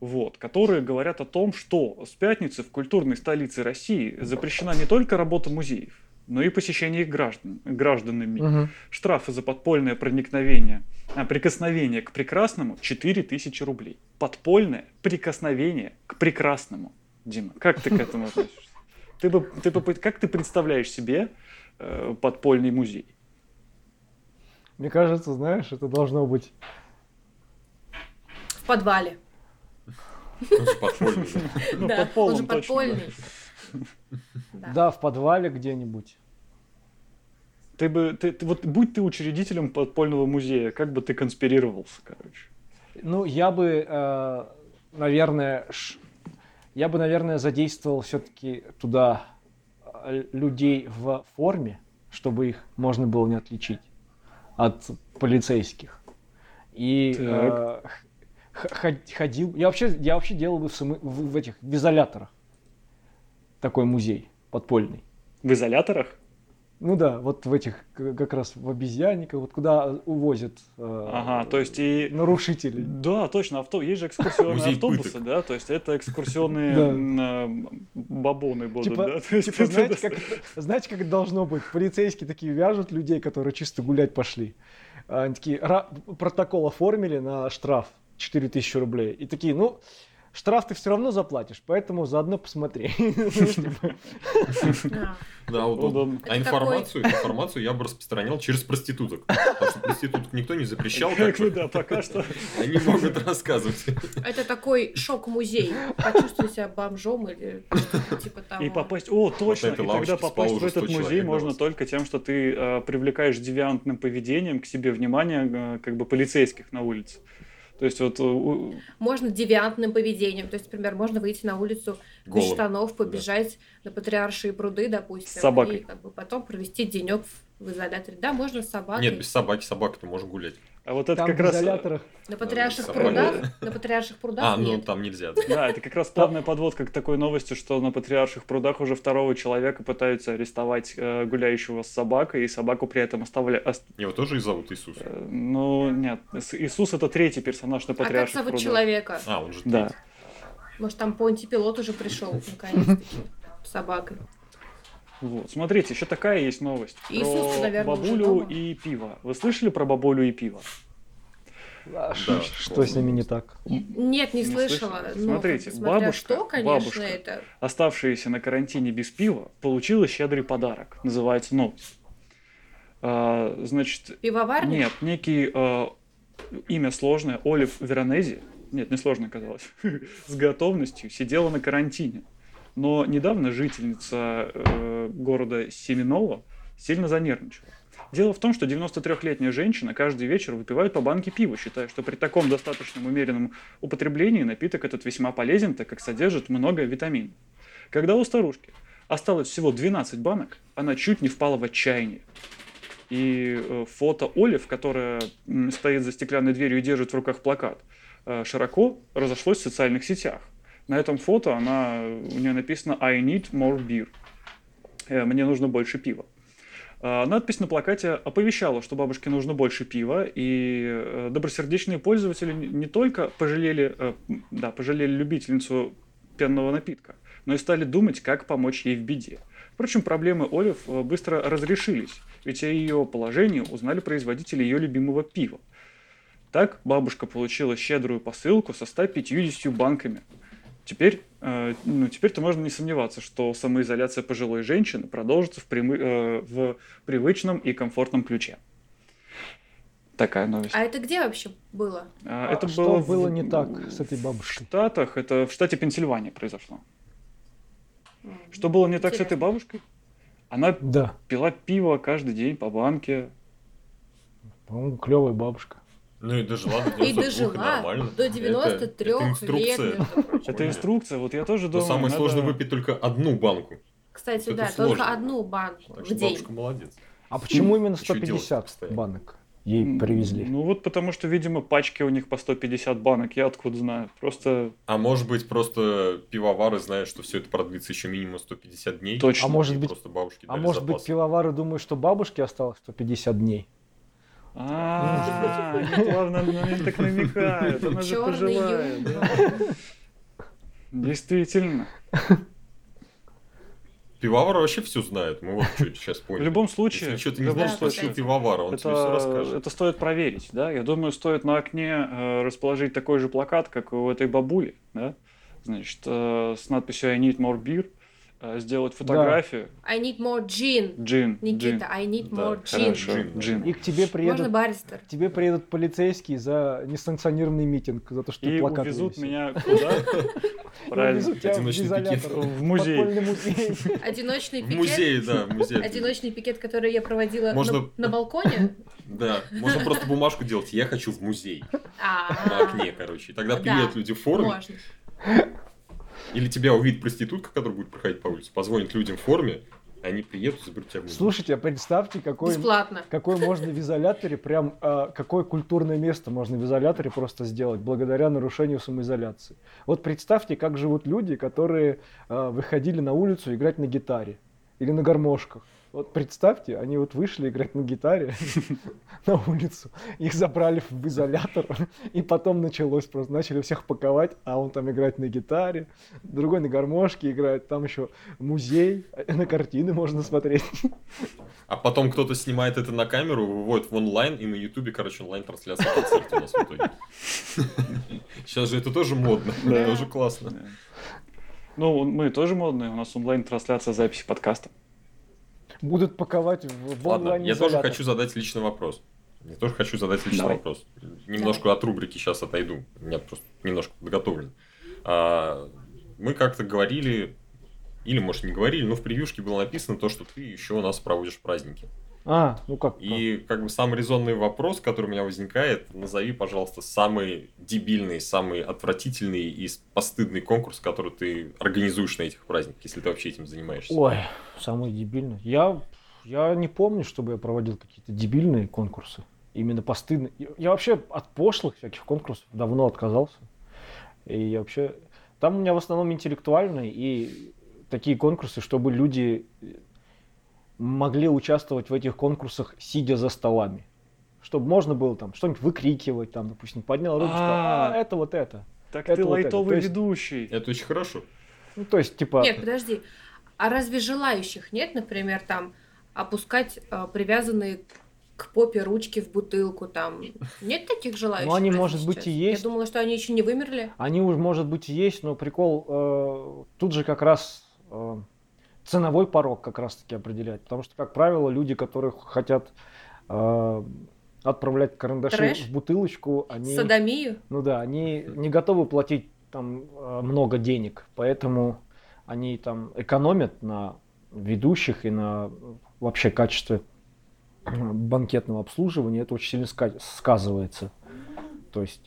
Speaker 2: вот, которые говорят о том, что с пятницы в культурной столице России запрещена не только работа музеев, но и посещение их граждан, гражданами.
Speaker 4: Мгм.
Speaker 2: Штрафы за подпольное проникновение, а, прикосновение к прекрасному 4000 рублей. Подпольное прикосновение к прекрасному. Дима, как ты к этому относишься? [laughs] Ты бы, ты бы, как ты представляешь себе э, подпольный музей?
Speaker 4: Мне кажется, знаешь, это должно быть...
Speaker 1: В подвале.
Speaker 3: Он же подпольный. [laughs]
Speaker 2: Ну,
Speaker 1: да,
Speaker 2: под полом
Speaker 1: он же
Speaker 2: точно,
Speaker 1: подпольный. [laughs]
Speaker 4: Да,
Speaker 1: Да.
Speaker 4: в подвале где-нибудь.
Speaker 2: Ты бы, ты, ты- вот будь ты учредителем подпольного музея, как бы ты конспирировался, короче?
Speaker 4: Ну, я бы, э, наверное, ш- я бы, наверное, задействовал все-таки туда э, людей в форме, чтобы их можно было не отличить от полицейских. И э, ходил. Я вообще, я вообще делал бы в, самы- в- в этих в изоляторах такой музей подпольный.
Speaker 2: В изоляторах?
Speaker 4: Ну да, вот в этих как раз в обезьянниках, вот куда увозят э,
Speaker 2: Ага, то есть и...
Speaker 4: нарушителей.
Speaker 2: Да, точно, авто... есть же экскурсионные
Speaker 3: Музей
Speaker 2: автобусы, да, то есть это экскурсионные э, бабоны будут,
Speaker 4: Типа-
Speaker 2: да? [laughs]
Speaker 4: Типа, знаете, как, это- знаете, как это должно быть? Полицейские такие вяжут людей, которые чисто гулять пошли. Они такие, «Ра- протокол оформили на штраф 4000 рублей. И такие, ну, штраф ты все равно заплатишь, поэтому заодно посмотри.
Speaker 1: А.
Speaker 3: Да, удобно. А информацию, информацию я бы распространял через проституток. Потому что проституток никто не запрещал.
Speaker 2: Бы. да, пока что.
Speaker 3: Они могут рассказывать.
Speaker 1: Это такой шок-музей. Почувствуй себя бомжом или типа того.
Speaker 2: И попасть, о, точно, и тогда попасть в этот
Speaker 3: 100
Speaker 2: музей можно только тем, что ты э, привлекаешь девиантным поведением к себе внимание э, как бы полицейских на улице. То есть вот э, у-
Speaker 1: Можно девиантным поведением. То есть, например, можно выйти на улицу без штанов, побежать на Патриаршие пруды, допустим.
Speaker 2: С собакой.
Speaker 1: И как бы потом провести денек в, изоляторе. Да, можно с собакой.
Speaker 3: Нет, без собаки, собака-то можно гулять.
Speaker 2: А вот это
Speaker 4: Там
Speaker 2: как раз... э,
Speaker 4: изоляторах.
Speaker 1: На Патриарших
Speaker 3: собакой.
Speaker 1: прудах, на Патриарших прудах
Speaker 3: А, ну
Speaker 1: нет.
Speaker 3: там нельзя. да. [laughs]
Speaker 2: Да, это как раз плавная подводка к такой новости, что на Патриарших прудах уже второго человека пытаются арестовать э, гуляющего с собакой, и собаку при этом оставляют...
Speaker 3: Его тоже и зовут Иисус.
Speaker 2: Ну, нет, Ис- Иисус это третий персонаж на
Speaker 1: А как
Speaker 2: Патриарших
Speaker 1: зовут
Speaker 2: прудах.
Speaker 1: человека?
Speaker 3: А, он же
Speaker 2: Да.
Speaker 3: третий.
Speaker 1: Может, там Понти Пилот уже пришел, наконец-таки, с собакой.
Speaker 2: Вот, смотрите, еще такая есть новость
Speaker 1: Иисус,
Speaker 2: про
Speaker 1: наверное, уже
Speaker 2: бабулю и пиво. Вы слышали про бабулю и пиво?
Speaker 3: Да,
Speaker 4: что с ними не так?
Speaker 1: Нет, не,
Speaker 2: Не
Speaker 1: слышала.
Speaker 2: слышали?
Speaker 1: но
Speaker 2: Смотрите,
Speaker 1: смотря
Speaker 2: бабушка-
Speaker 1: что, конечно,
Speaker 2: бабушка.
Speaker 1: это...
Speaker 2: оставшаяся на карантине без пива, получила щедрый подарок. Называется новость. А, значит,
Speaker 1: Пивоварня?
Speaker 2: нет, некий а, имя сложное, Олив Веронези, нет, не сложно оказалось, [laughs] с готовностью сидела на карантине. Но недавно жительница э, города Семенова сильно занервничала. Дело в том, что 93-летняя женщина каждый вечер выпивает по банке пива, считая, что при таком достаточном умеренном употреблении напиток этот весьма полезен, так как содержит много витаминов. Когда у старушки осталось всего 12 банок, она чуть не впала в отчаяние. И э, фото Олив, которая стоит за стеклянной дверью и держит в руках плакат, э, широко разошлось в социальных сетях. На этом фото она, у нее написано «I need more beer». Э, «Мне нужно больше пива». А, Надпись на плакате оповещала, что бабушке нужно больше пива, и э, добросердечные пользователи не только пожалели, э, да, пожалели любительницу пенного напитка, но и стали думать, как помочь ей в беде. Впрочем, проблемы Олив э, быстро разрешились, ведь о ее положении узнали производители ее любимого пива. Так бабушка получила щедрую посылку со 150 банками. Теперь, э, ну, теперь-то можно не сомневаться, что самоизоляция пожилой женщины продолжится в, прямы- э, в привычном и комфортном ключе. Такая новость.
Speaker 1: А это где вообще было?
Speaker 2: А,
Speaker 4: А
Speaker 2: это
Speaker 4: что
Speaker 2: было,
Speaker 4: было
Speaker 2: в-
Speaker 4: не так с этой
Speaker 2: В
Speaker 4: бабушкой?
Speaker 2: Штатах, это в штате Пенсильвания произошло.
Speaker 1: М,
Speaker 2: Что было не так с этой
Speaker 1: интересно.
Speaker 2: бабушкой? Она
Speaker 4: Да,
Speaker 2: пила пиво каждый день по банке.
Speaker 4: по-моему, клевая бабушка.
Speaker 3: Ну и дожила до
Speaker 1: И
Speaker 3: 92,
Speaker 1: дожила
Speaker 3: нормально.
Speaker 1: до
Speaker 3: Это-
Speaker 1: 93
Speaker 3: это
Speaker 1: лет,
Speaker 3: инструкция.
Speaker 2: Это инструкция, вот я тоже думаю.
Speaker 3: самое
Speaker 2: надо-
Speaker 3: сложно выпить только одну банку.
Speaker 1: Кстати,
Speaker 3: Это
Speaker 1: да, только одну банку в день.
Speaker 3: бабушка молодец.
Speaker 4: А почему именно
Speaker 3: Ещё делать
Speaker 4: 150
Speaker 3: постоянно.
Speaker 4: банок? ей привезли?
Speaker 2: Ну вот потому что, видимо, пачки у них по 150 банок, я откуда знаю. Просто
Speaker 3: А может быть, просто пивовары знают, что все это продлится еще минимум 150 дней.
Speaker 2: точно.
Speaker 4: А может быть-
Speaker 3: просто бабушки
Speaker 4: А может быть,
Speaker 3: запас.
Speaker 4: пивовары думают, что бабушке осталось 150 дней?
Speaker 2: А, плавно на меня так намекают, она же пожилая. Действительно.
Speaker 3: Пивовары вообще все знают. Мы вот что сейчас
Speaker 2: В
Speaker 3: поняли.
Speaker 2: любом случае,
Speaker 3: Если что ты
Speaker 2: в
Speaker 3: не
Speaker 2: любом
Speaker 3: знаешь, спроси пивовара, он тебе все расскажет.
Speaker 2: это стоит проверить, да? Я думаю, стоит на окне э, расположить такой же плакат, как у этой бабули, да? Значит, э, с надписью «I need more beer», сделать фотографию.
Speaker 1: I need more gin.
Speaker 2: Джин.
Speaker 1: Никита, I need
Speaker 3: Да,
Speaker 1: more gin.
Speaker 2: Хорошо,
Speaker 3: Джин.
Speaker 4: И к тебе
Speaker 1: Можно
Speaker 4: приедут,
Speaker 1: баристер.
Speaker 4: к тебе приедут полицейские за несанкционированный митинг, за то, что ты
Speaker 2: И
Speaker 4: плакат
Speaker 2: увезут
Speaker 4: вывесил.
Speaker 2: меня куда? [laughs] Правильно.
Speaker 4: в
Speaker 3: Одиночный пикет.
Speaker 2: В музей.
Speaker 4: музей. [laughs]
Speaker 1: Одиночный
Speaker 3: В
Speaker 1: пикет.
Speaker 3: музее, да, в музее.
Speaker 1: Одиночный пикет, который я проводила на-
Speaker 3: Можно-
Speaker 1: на, балконе.
Speaker 3: Да, можно просто бумажку делать. Я хочу в музей. На окне, короче. И тогда
Speaker 1: Да.
Speaker 3: приедут люди в форме.
Speaker 1: можно.
Speaker 3: Или тебя увидит проститутка, которая будет проходить по улице, позвонит людям в форме, они приедут и заберут тебя музей.
Speaker 4: Слушайте, а представьте, какой,
Speaker 1: Бесплатно.
Speaker 4: какой можно в изоляторе, прям а, какое культурное место можно в изоляторе просто сделать, благодаря нарушению самоизоляции. Вот представьте, как живут люди, которые а, выходили на улицу играть на гитаре или на гармошках. Вот представьте, они вот вышли играть на гитаре [laughs] на улицу, их забрали в изолятор, и потом началось просто, начали всех паковать, а он там играет на гитаре, другой на гармошке играет, там еще музей, на картины можно смотреть.
Speaker 3: А потом кто-то снимает это на камеру, выводит в онлайн, и на ютубе, короче, онлайн-трансляция концерта у нас в итоге. [laughs] Сейчас же это тоже модно, тоже классно.
Speaker 2: Ну, мы тоже модные, у нас онлайн-трансляция записи подкаста.
Speaker 4: Будут паковать в, в
Speaker 3: Ладно, я тоже хочу задать личный вопрос. Я тоже хочу задать личный
Speaker 2: Давай.
Speaker 3: вопрос. Немножко от рубрики сейчас отойду. У меня просто немножко подготовлен. А, мы как-то говорили, или, может, не говорили, но в превьюшке было написано то, что ты еще у нас проводишь праздники.
Speaker 4: А, ну как?
Speaker 3: И как бы самый резонный вопрос, который у меня возникает, назови, пожалуйста, самый дебильный, самый отвратительный и постыдный конкурс, который ты организуешь на этих праздниках, если ты вообще этим занимаешься.
Speaker 4: Ой, самый дебильный. Я, я не помню, чтобы я проводил какие-то дебильные конкурсы. Именно постыдные. Я- вообще от пошлых всяких конкурсов давно отказался. И я вообще... Там у меня в основном интеллектуальные и такие конкурсы, чтобы люди могли участвовать в этих конкурсах, сидя за столами. Чтобы можно было там что-нибудь выкрикивать, там, допустим, поднял руку, сказал,
Speaker 2: А.
Speaker 4: это вот это.
Speaker 2: Так
Speaker 4: Это
Speaker 2: ты
Speaker 4: вот это,
Speaker 2: лайтовый
Speaker 4: то есть-
Speaker 2: ведущий.
Speaker 3: Это очень хорошо.
Speaker 4: Ну, то есть, типа...
Speaker 1: Нет, подожди. А разве желающих нет, например, там опускать а, привязанные к попе ручки в бутылку там? Нет таких желающих?
Speaker 4: Ну, они, может быть,
Speaker 1: сейчас?
Speaker 4: и есть.
Speaker 1: Я думала, что они еще не вымерли.
Speaker 4: Они уже, может быть, и есть, но прикол э, тут же как раз э, ценовой порог как раз-таки определяет. Потому что, как правило, люди, которые хотят э, отправлять карандаши
Speaker 1: Трэш?
Speaker 4: в бутылочку, они,
Speaker 1: Садомию?
Speaker 4: ну да, они не готовы платить там э, много денег, поэтому они там экономят на ведущих и на вообще качестве э, банкетного обслуживания. Это очень сильно ска- сказывается. То есть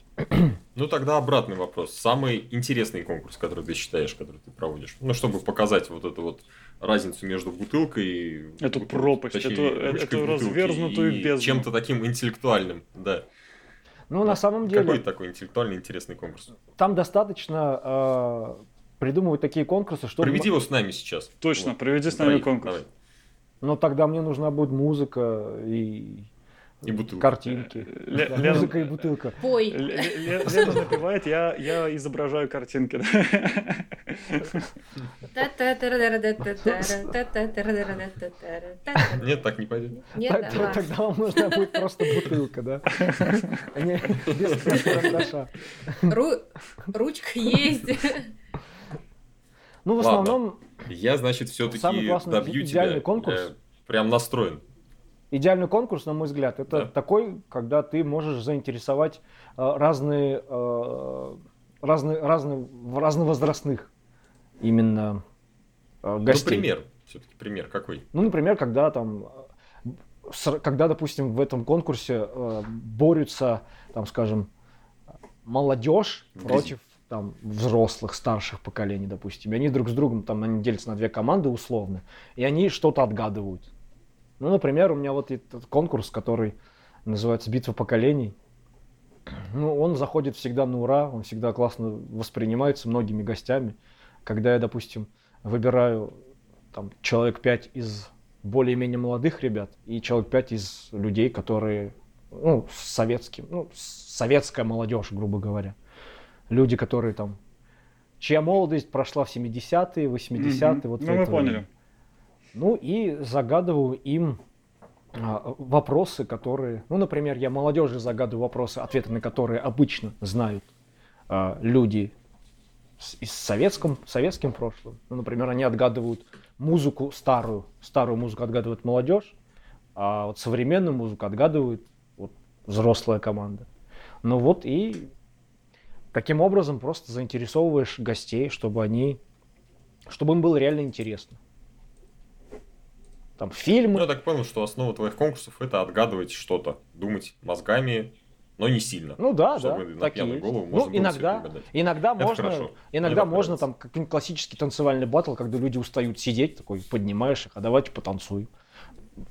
Speaker 3: Ну тогда обратный вопрос. Самый интересный конкурс, который ты считаешь, который ты проводишь. Ну, чтобы показать вот эту вот разницу между бутылкой и...
Speaker 2: Эту
Speaker 3: бут-
Speaker 2: пропасть,
Speaker 3: точнее,
Speaker 2: эту- эту развернутую
Speaker 3: и
Speaker 2: бездну.
Speaker 3: чем-то таким интеллектуальным, да.
Speaker 4: Ну, на самом деле...
Speaker 3: Какой такой интеллектуальный интересный конкурс?
Speaker 4: Там достаточно э, придумывать такие конкурсы, чтобы...
Speaker 3: Проведи его с нами сейчас.
Speaker 2: Точно,
Speaker 3: Вот.
Speaker 2: проведи с нами
Speaker 3: Троих,
Speaker 2: конкурс.
Speaker 3: давай.
Speaker 4: Но тогда мне нужна будет музыка и,
Speaker 3: И бутылка.
Speaker 4: картинки.
Speaker 2: Ле-
Speaker 4: Да,
Speaker 2: Лена-
Speaker 4: Музыка и бутылка.
Speaker 1: Пой.
Speaker 2: Ле- Ле- Ле- Лена напевает, я, я изображаю картинки.
Speaker 3: Нет, так не пойдет.
Speaker 1: Нет,
Speaker 4: Так-. Тогда вам нужна будет просто бутылка, да? А не без карандаша.
Speaker 1: Ру- Ручка есть.
Speaker 4: Ну, в
Speaker 3: Ладно.
Speaker 4: основном,
Speaker 3: Я, значит, все-таки добью тебя.
Speaker 4: конкурс.
Speaker 3: Я прям настроен.
Speaker 4: Идеальный конкурс, на мой взгляд, это
Speaker 3: Да.
Speaker 4: такой, когда ты можешь заинтересовать э, разные, э, разные, разные, разновозрастных именно э,
Speaker 3: Ну,
Speaker 4: гостей.
Speaker 3: пример. Все-таки пример какой?
Speaker 4: Ну, например, когда там, когда, допустим, в этом конкурсе борются, там, скажем, молодежь
Speaker 3: В
Speaker 4: против там взрослых, старших поколений, допустим. И они друг с другом там они делятся на две команды условно, и они что-то отгадывают. Ну, например, у меня вот этот конкурс, который называется «Битва поколений». Ну, он заходит всегда на ура, он всегда классно воспринимается многими гостями. Когда я, допустим, выбираю там, человек 5 из более-менее молодых ребят и человек 5 из людей, которые, ну, советским, ну, советская молодежь, грубо говоря. Люди, которые там, чья молодость прошла в 70-е, 80-е,
Speaker 2: Мгм.
Speaker 4: вот в
Speaker 2: Ну, мы поняли.
Speaker 4: Ну и загадываю им а, вопросы, которые, ну, например, я молодежи загадываю вопросы, ответы на которые обычно знают а, люди с, и с советским, советским прошлым. Ну, например, они отгадывают музыку старую, старую музыку отгадывает молодежь, а вот современную музыку отгадывает вот, взрослая команда. Ну вот и таким образом просто заинтересовываешь гостей, чтобы они, чтобы им было реально интересно. Там
Speaker 3: Ну,
Speaker 4: фильмы,
Speaker 3: я так понял, что основа твоих конкурсов это отгадывать что-то, думать мозгами, но не сильно.
Speaker 4: Ну да,
Speaker 3: Чтобы
Speaker 4: да,
Speaker 3: на
Speaker 4: так
Speaker 3: пьяную голову
Speaker 4: Ну,
Speaker 3: можно всё
Speaker 4: иногда, иногда
Speaker 3: Это
Speaker 4: можно,
Speaker 3: хорошо.
Speaker 4: иногда
Speaker 3: Мне
Speaker 4: можно там какой-нибудь классический танцевальный батл, когда люди устают сидеть, такой поднимаешь их, а давайте потанцуем.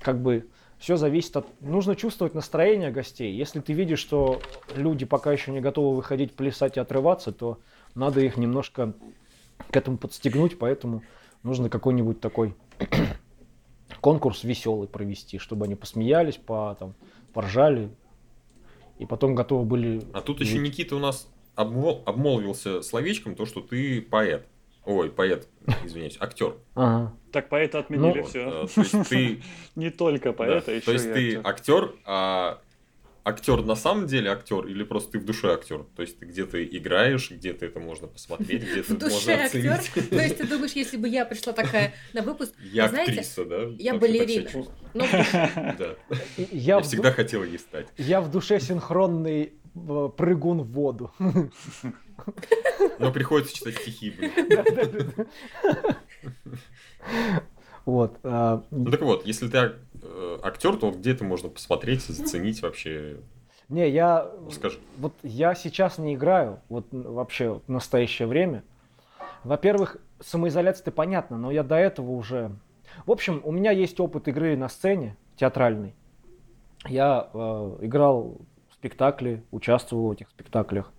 Speaker 4: Как бы все зависит от... Нужно чувствовать настроение гостей. Если ты видишь, что люди пока еще не готовы выходить, плясать и отрываться, то надо их немножко к этому подстегнуть, поэтому нужно какой-нибудь такой конкурс веселый провести, чтобы они посмеялись, по, там, поржали, и потом готовы были...
Speaker 3: А тут еще. Никита у нас обмол- обмолвился словечком то, что ты поэт. Ой, поэт, извиняюсь, актер.
Speaker 4: Ага.
Speaker 2: Так поэта отменили
Speaker 4: Ну,
Speaker 2: все.
Speaker 3: Э, То есть ты [laughs]
Speaker 2: Не только поэта,
Speaker 3: Да,
Speaker 2: еще
Speaker 3: То есть ты
Speaker 2: актер,
Speaker 3: а актер на самом деле актер или просто ты в душе актер? То есть ты где-то играешь, где-то это можно посмотреть, где-то
Speaker 1: В душе
Speaker 3: можно
Speaker 1: актер. [laughs] То есть ты думаешь, если бы я пришла такая на выпуск, [laughs]
Speaker 3: Я
Speaker 1: Знаете,
Speaker 3: актриса, да?
Speaker 1: я балерина. [laughs]
Speaker 3: Я всегда хотел ей стать.
Speaker 4: я в душе синхронный э, прыгун в воду.
Speaker 3: Но приходится читать стихи.
Speaker 4: Вот. а,
Speaker 3: Ну так вот, если ты актер, то вот где это можно посмотреть, заценить вообще?
Speaker 4: Не, я
Speaker 3: Расскажи.
Speaker 4: вот я сейчас не играю, вот вообще в настоящее время. Во-первых, самоизоляция-то понятно, но я до этого уже... В общем, у меня есть опыт игры на сцене, театральный. Я э, играл в спектакле, участвовал в этих спектаклях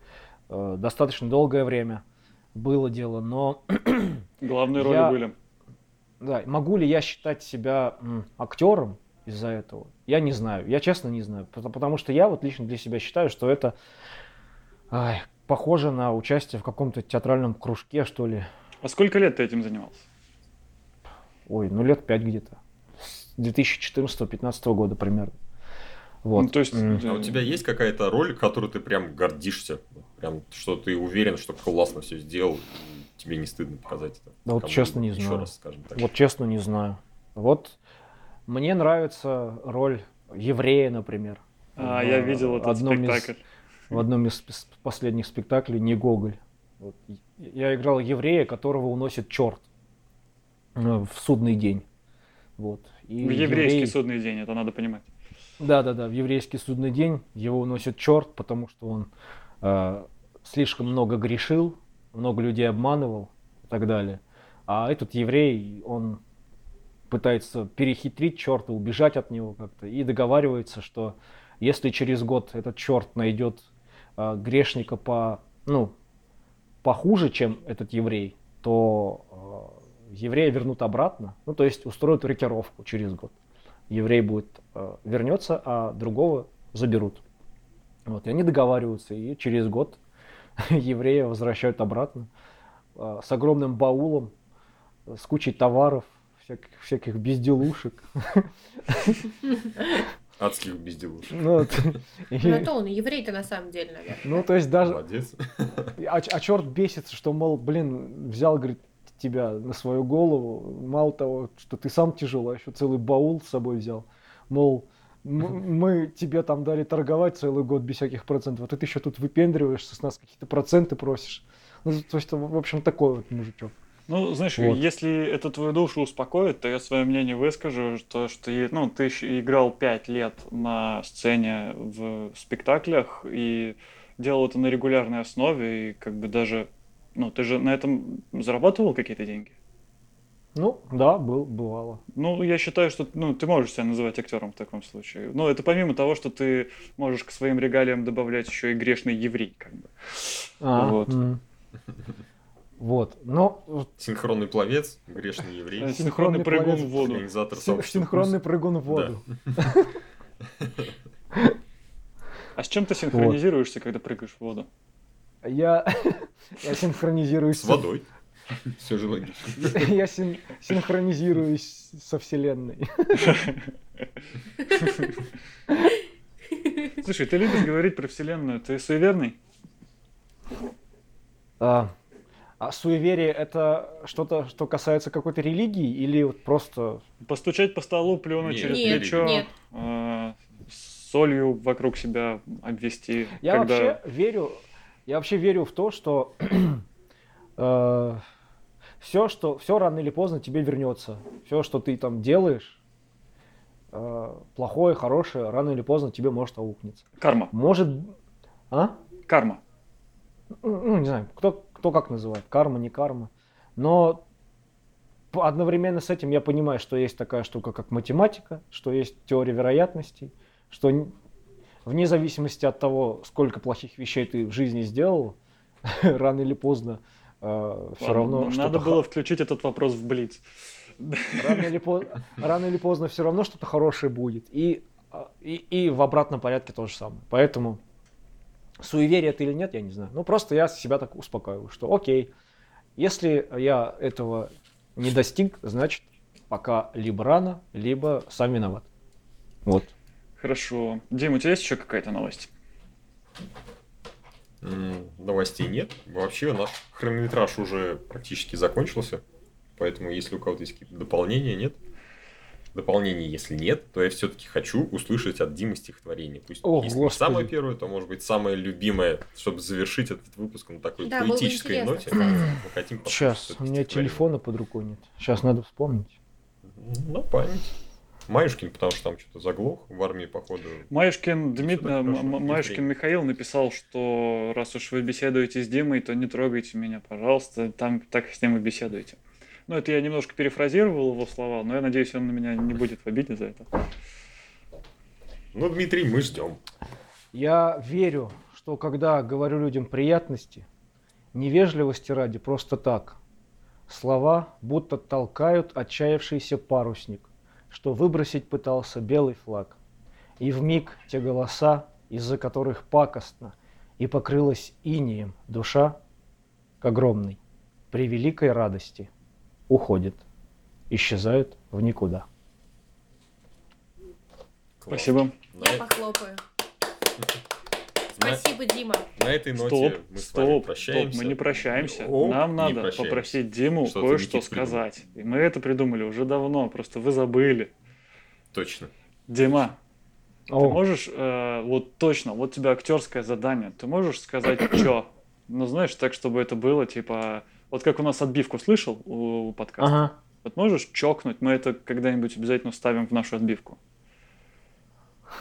Speaker 4: э, достаточно долгое время. Было дело, но
Speaker 2: Главные роли
Speaker 4: Я-
Speaker 2: были.
Speaker 4: Да, могу ли я считать себя м, актером из-за этого? Я не знаю. Я честно не знаю. Пото- Потому что я вот лично для себя считаю, что это ай, похоже на участие в каком-то театральном кружке, что ли.
Speaker 2: А сколько лет ты этим занимался?
Speaker 4: Ой, ну лет пять где-то. С 2014-2015 года примерно. Вот.
Speaker 2: Ну, то есть,
Speaker 4: М.
Speaker 3: А у тебя есть какая-то роль, которой ты прям гордишься? Прям, что ты уверен, что классно все сделал, тебе не стыдно показать это?
Speaker 4: Да вот честно не
Speaker 3: Еще
Speaker 4: знаю.
Speaker 3: раз, скажем так.
Speaker 4: Вот честно не знаю. Вот мне нравится роль еврея, например.
Speaker 2: А,
Speaker 4: В
Speaker 2: я видел этот
Speaker 4: одном из-
Speaker 2: спектакль.
Speaker 4: в одном из пос- последних спектаклей «Не Гоголь». Вот. Я играл еврея, которого уносит черт э, в судный день. Вот. И
Speaker 2: В еврейский
Speaker 4: еврей-
Speaker 2: судный день, это надо понимать.
Speaker 4: Да, да, да, в еврейский судный день его уносит черт, потому что он э, слишком много грешил, много людей обманывал и так далее. А этот еврей, он пытается перехитрить черта, убежать от него как-то и договаривается, что если через год этот черт найдет э, грешника по, ну, похуже, чем этот еврей, то э, еврея вернут обратно, ну, то есть устроят рокировку через год еврей будет э, вернется, а другого заберут. Вот, и они договариваются, и через год [laughs] еврея возвращают обратно э, с огромным баулом, с кучей товаров, всяких, всяких безделушек. [laughs]
Speaker 3: Адских безделушек.
Speaker 4: Ну, вот. И- [laughs]
Speaker 1: Ну, то он и еврей-то на самом деле, наверное.
Speaker 4: ну, то есть даже,
Speaker 3: Молодец.
Speaker 4: а, а черт бесится, что, мол, блин, взял, говорит, тебя на свою голову, мало того, что ты сам тяжелый, а еще целый баул с собой взял. Мол, мы тебе там дали торговать целый год без всяких процентов, а ты еще тут выпендриваешься, с нас какие-то проценты просишь. Ну, то есть, в общем, такой вот мужичок.
Speaker 2: Ну, знаешь,
Speaker 4: Вот.
Speaker 2: если это твою душу успокоит, то я свое мнение выскажу, что, что ну, ты играл пять лет на сцене в спектаклях и делал это на регулярной основе, и как бы даже, ну, ты же на этом зарабатывал какие-то деньги?
Speaker 4: Ну, да, был, бывало.
Speaker 2: Ну, я считаю, что ну, ты можешь себя называть актером в таком случае. Ну, это помимо того, что ты можешь к своим регалиям добавлять еще и грешный еврей, как бы.
Speaker 4: А,
Speaker 2: Вот.
Speaker 4: м. Вот. Но вот
Speaker 3: Синхронный пловец, грешный еврей,
Speaker 2: Э,
Speaker 4: Синхронный
Speaker 2: Синхронный прыгун в воду.
Speaker 3: организатор
Speaker 4: син- синхронный прыгун в воду.
Speaker 2: А с чем ты синхронизируешься, когда прыгаешь в воду?
Speaker 4: Я, [laughs] я синхронизируюсь
Speaker 3: С водой. [laughs] Все же логично.
Speaker 4: Я син- синхронизируюсь со Вселенной. [laughs]
Speaker 2: Слушай, ты любишь говорить про Вселенную, ты суеверный?
Speaker 4: А, а суеверие это что-то, что касается какой-то религии или вот просто...
Speaker 2: Постучать по столу, плюнуть
Speaker 3: Нет,
Speaker 2: через
Speaker 1: Нет,
Speaker 2: плечо,
Speaker 1: нет.
Speaker 2: э, солью вокруг себя обвести.
Speaker 4: Я
Speaker 2: когда...
Speaker 4: вообще верю, я вообще верю в то, что [clears throat] все, что все рано или поздно тебе вернется. Все, что ты там делаешь, э, плохое, хорошее, рано или поздно тебе может аукнется.
Speaker 2: Карма.
Speaker 4: Может, а?
Speaker 2: Карма.
Speaker 4: ну, не знаю, кто, кто как называет, карма, не карма. Но одновременно с этим я понимаю, что есть такая штука, как математика, что есть теория вероятностей, что вне зависимости от того, сколько плохих вещей ты в жизни сделал, [laughs] рано или поздно все
Speaker 2: Ладно,
Speaker 4: равно
Speaker 2: Надо было включить этот вопрос в Блиц.
Speaker 4: рано или, по- рано или поздно все равно что-то хорошее будет. И, а, и, и в обратном порядке то же самое. Поэтому суеверие это или нет, я не знаю. Ну, просто я себя так успокаиваю, что окей, если я этого не достиг, значит, пока либо рано, либо сам виноват. Вот.
Speaker 2: Хорошо. Дим, у тебя есть еще какая-то новость?
Speaker 3: Новостей нет. Вообще наш хронометраж уже практически закончился. Поэтому, если у кого-то есть какие-то дополнения, нет. Дополнений, если нет, то я все-таки хочу услышать от Димы стихотворение. Пусть
Speaker 4: О,
Speaker 3: если не самое первое, то может быть самое любимое, чтобы завершить этот выпуск на такой
Speaker 1: Да,
Speaker 3: поэтической ноте. Мы хотим
Speaker 4: Сейчас, у меня телефона под рукой нет. Сейчас надо вспомнить.
Speaker 3: На память. Маюшкин, потому что там что-то заглох в армии, походу.
Speaker 2: Маешкин, Дмит... Э, М-
Speaker 3: прошу,
Speaker 2: М- Маешкин
Speaker 3: Евгений.
Speaker 2: Михаил написал, что раз уж вы беседуете с Димой, то не трогайте меня, пожалуйста, там так с ним и беседуйте. Ну, это я немножко перефразировал его слова, но я надеюсь, он на меня не будет в обиде за это.
Speaker 3: Ну, Дмитрий, мы ждем.
Speaker 4: Я верю, что когда говорю людям приятности, невежливости ради, просто так, слова будто толкают отчаявшийся парусник, что выбросить пытался белый флаг. И в миг те голоса, из-за которых пакостно, и покрылась инием душа, к огромной, при великой радости, уходит, исчезают в никуда.
Speaker 3: Класс.
Speaker 2: Спасибо.
Speaker 3: На,
Speaker 1: Я похлопаю.
Speaker 3: На-
Speaker 1: Спасибо, Дима.
Speaker 3: на этой ноте
Speaker 2: Стоп,
Speaker 3: мы с вами
Speaker 2: стоп,
Speaker 3: прощаемся.
Speaker 2: стоп, мы не прощаемся.
Speaker 3: О,
Speaker 2: Нам
Speaker 3: не
Speaker 2: надо
Speaker 3: прощаемся.
Speaker 2: попросить Диму
Speaker 3: Что-то
Speaker 2: кое-что сказать. И мы это придумали уже давно, просто вы забыли.
Speaker 3: Точно.
Speaker 2: Дима, ты
Speaker 4: О,
Speaker 2: можешь, э, вот точно, вот у тебя актерское задание, ты можешь сказать, [clears throat] что? Ну, знаешь, так, чтобы это было, типа, вот как у нас отбивку слышал у, у подкаста?
Speaker 4: ага.
Speaker 2: Вот можешь чокнуть, мы это когда-нибудь обязательно вставим в нашу отбивку. [laughs]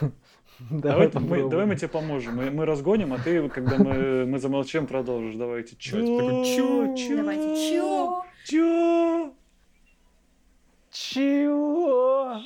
Speaker 2: [laughs] Давай, давай,
Speaker 4: мы,
Speaker 2: давай мы тебе поможем. Мы, мы разгоним, а ты, когда мы, мы замолчим, продолжишь. Давайте. Чё?
Speaker 3: Чё?
Speaker 2: Чё?
Speaker 1: Давайте. Чё?
Speaker 2: Чё?
Speaker 4: Чего?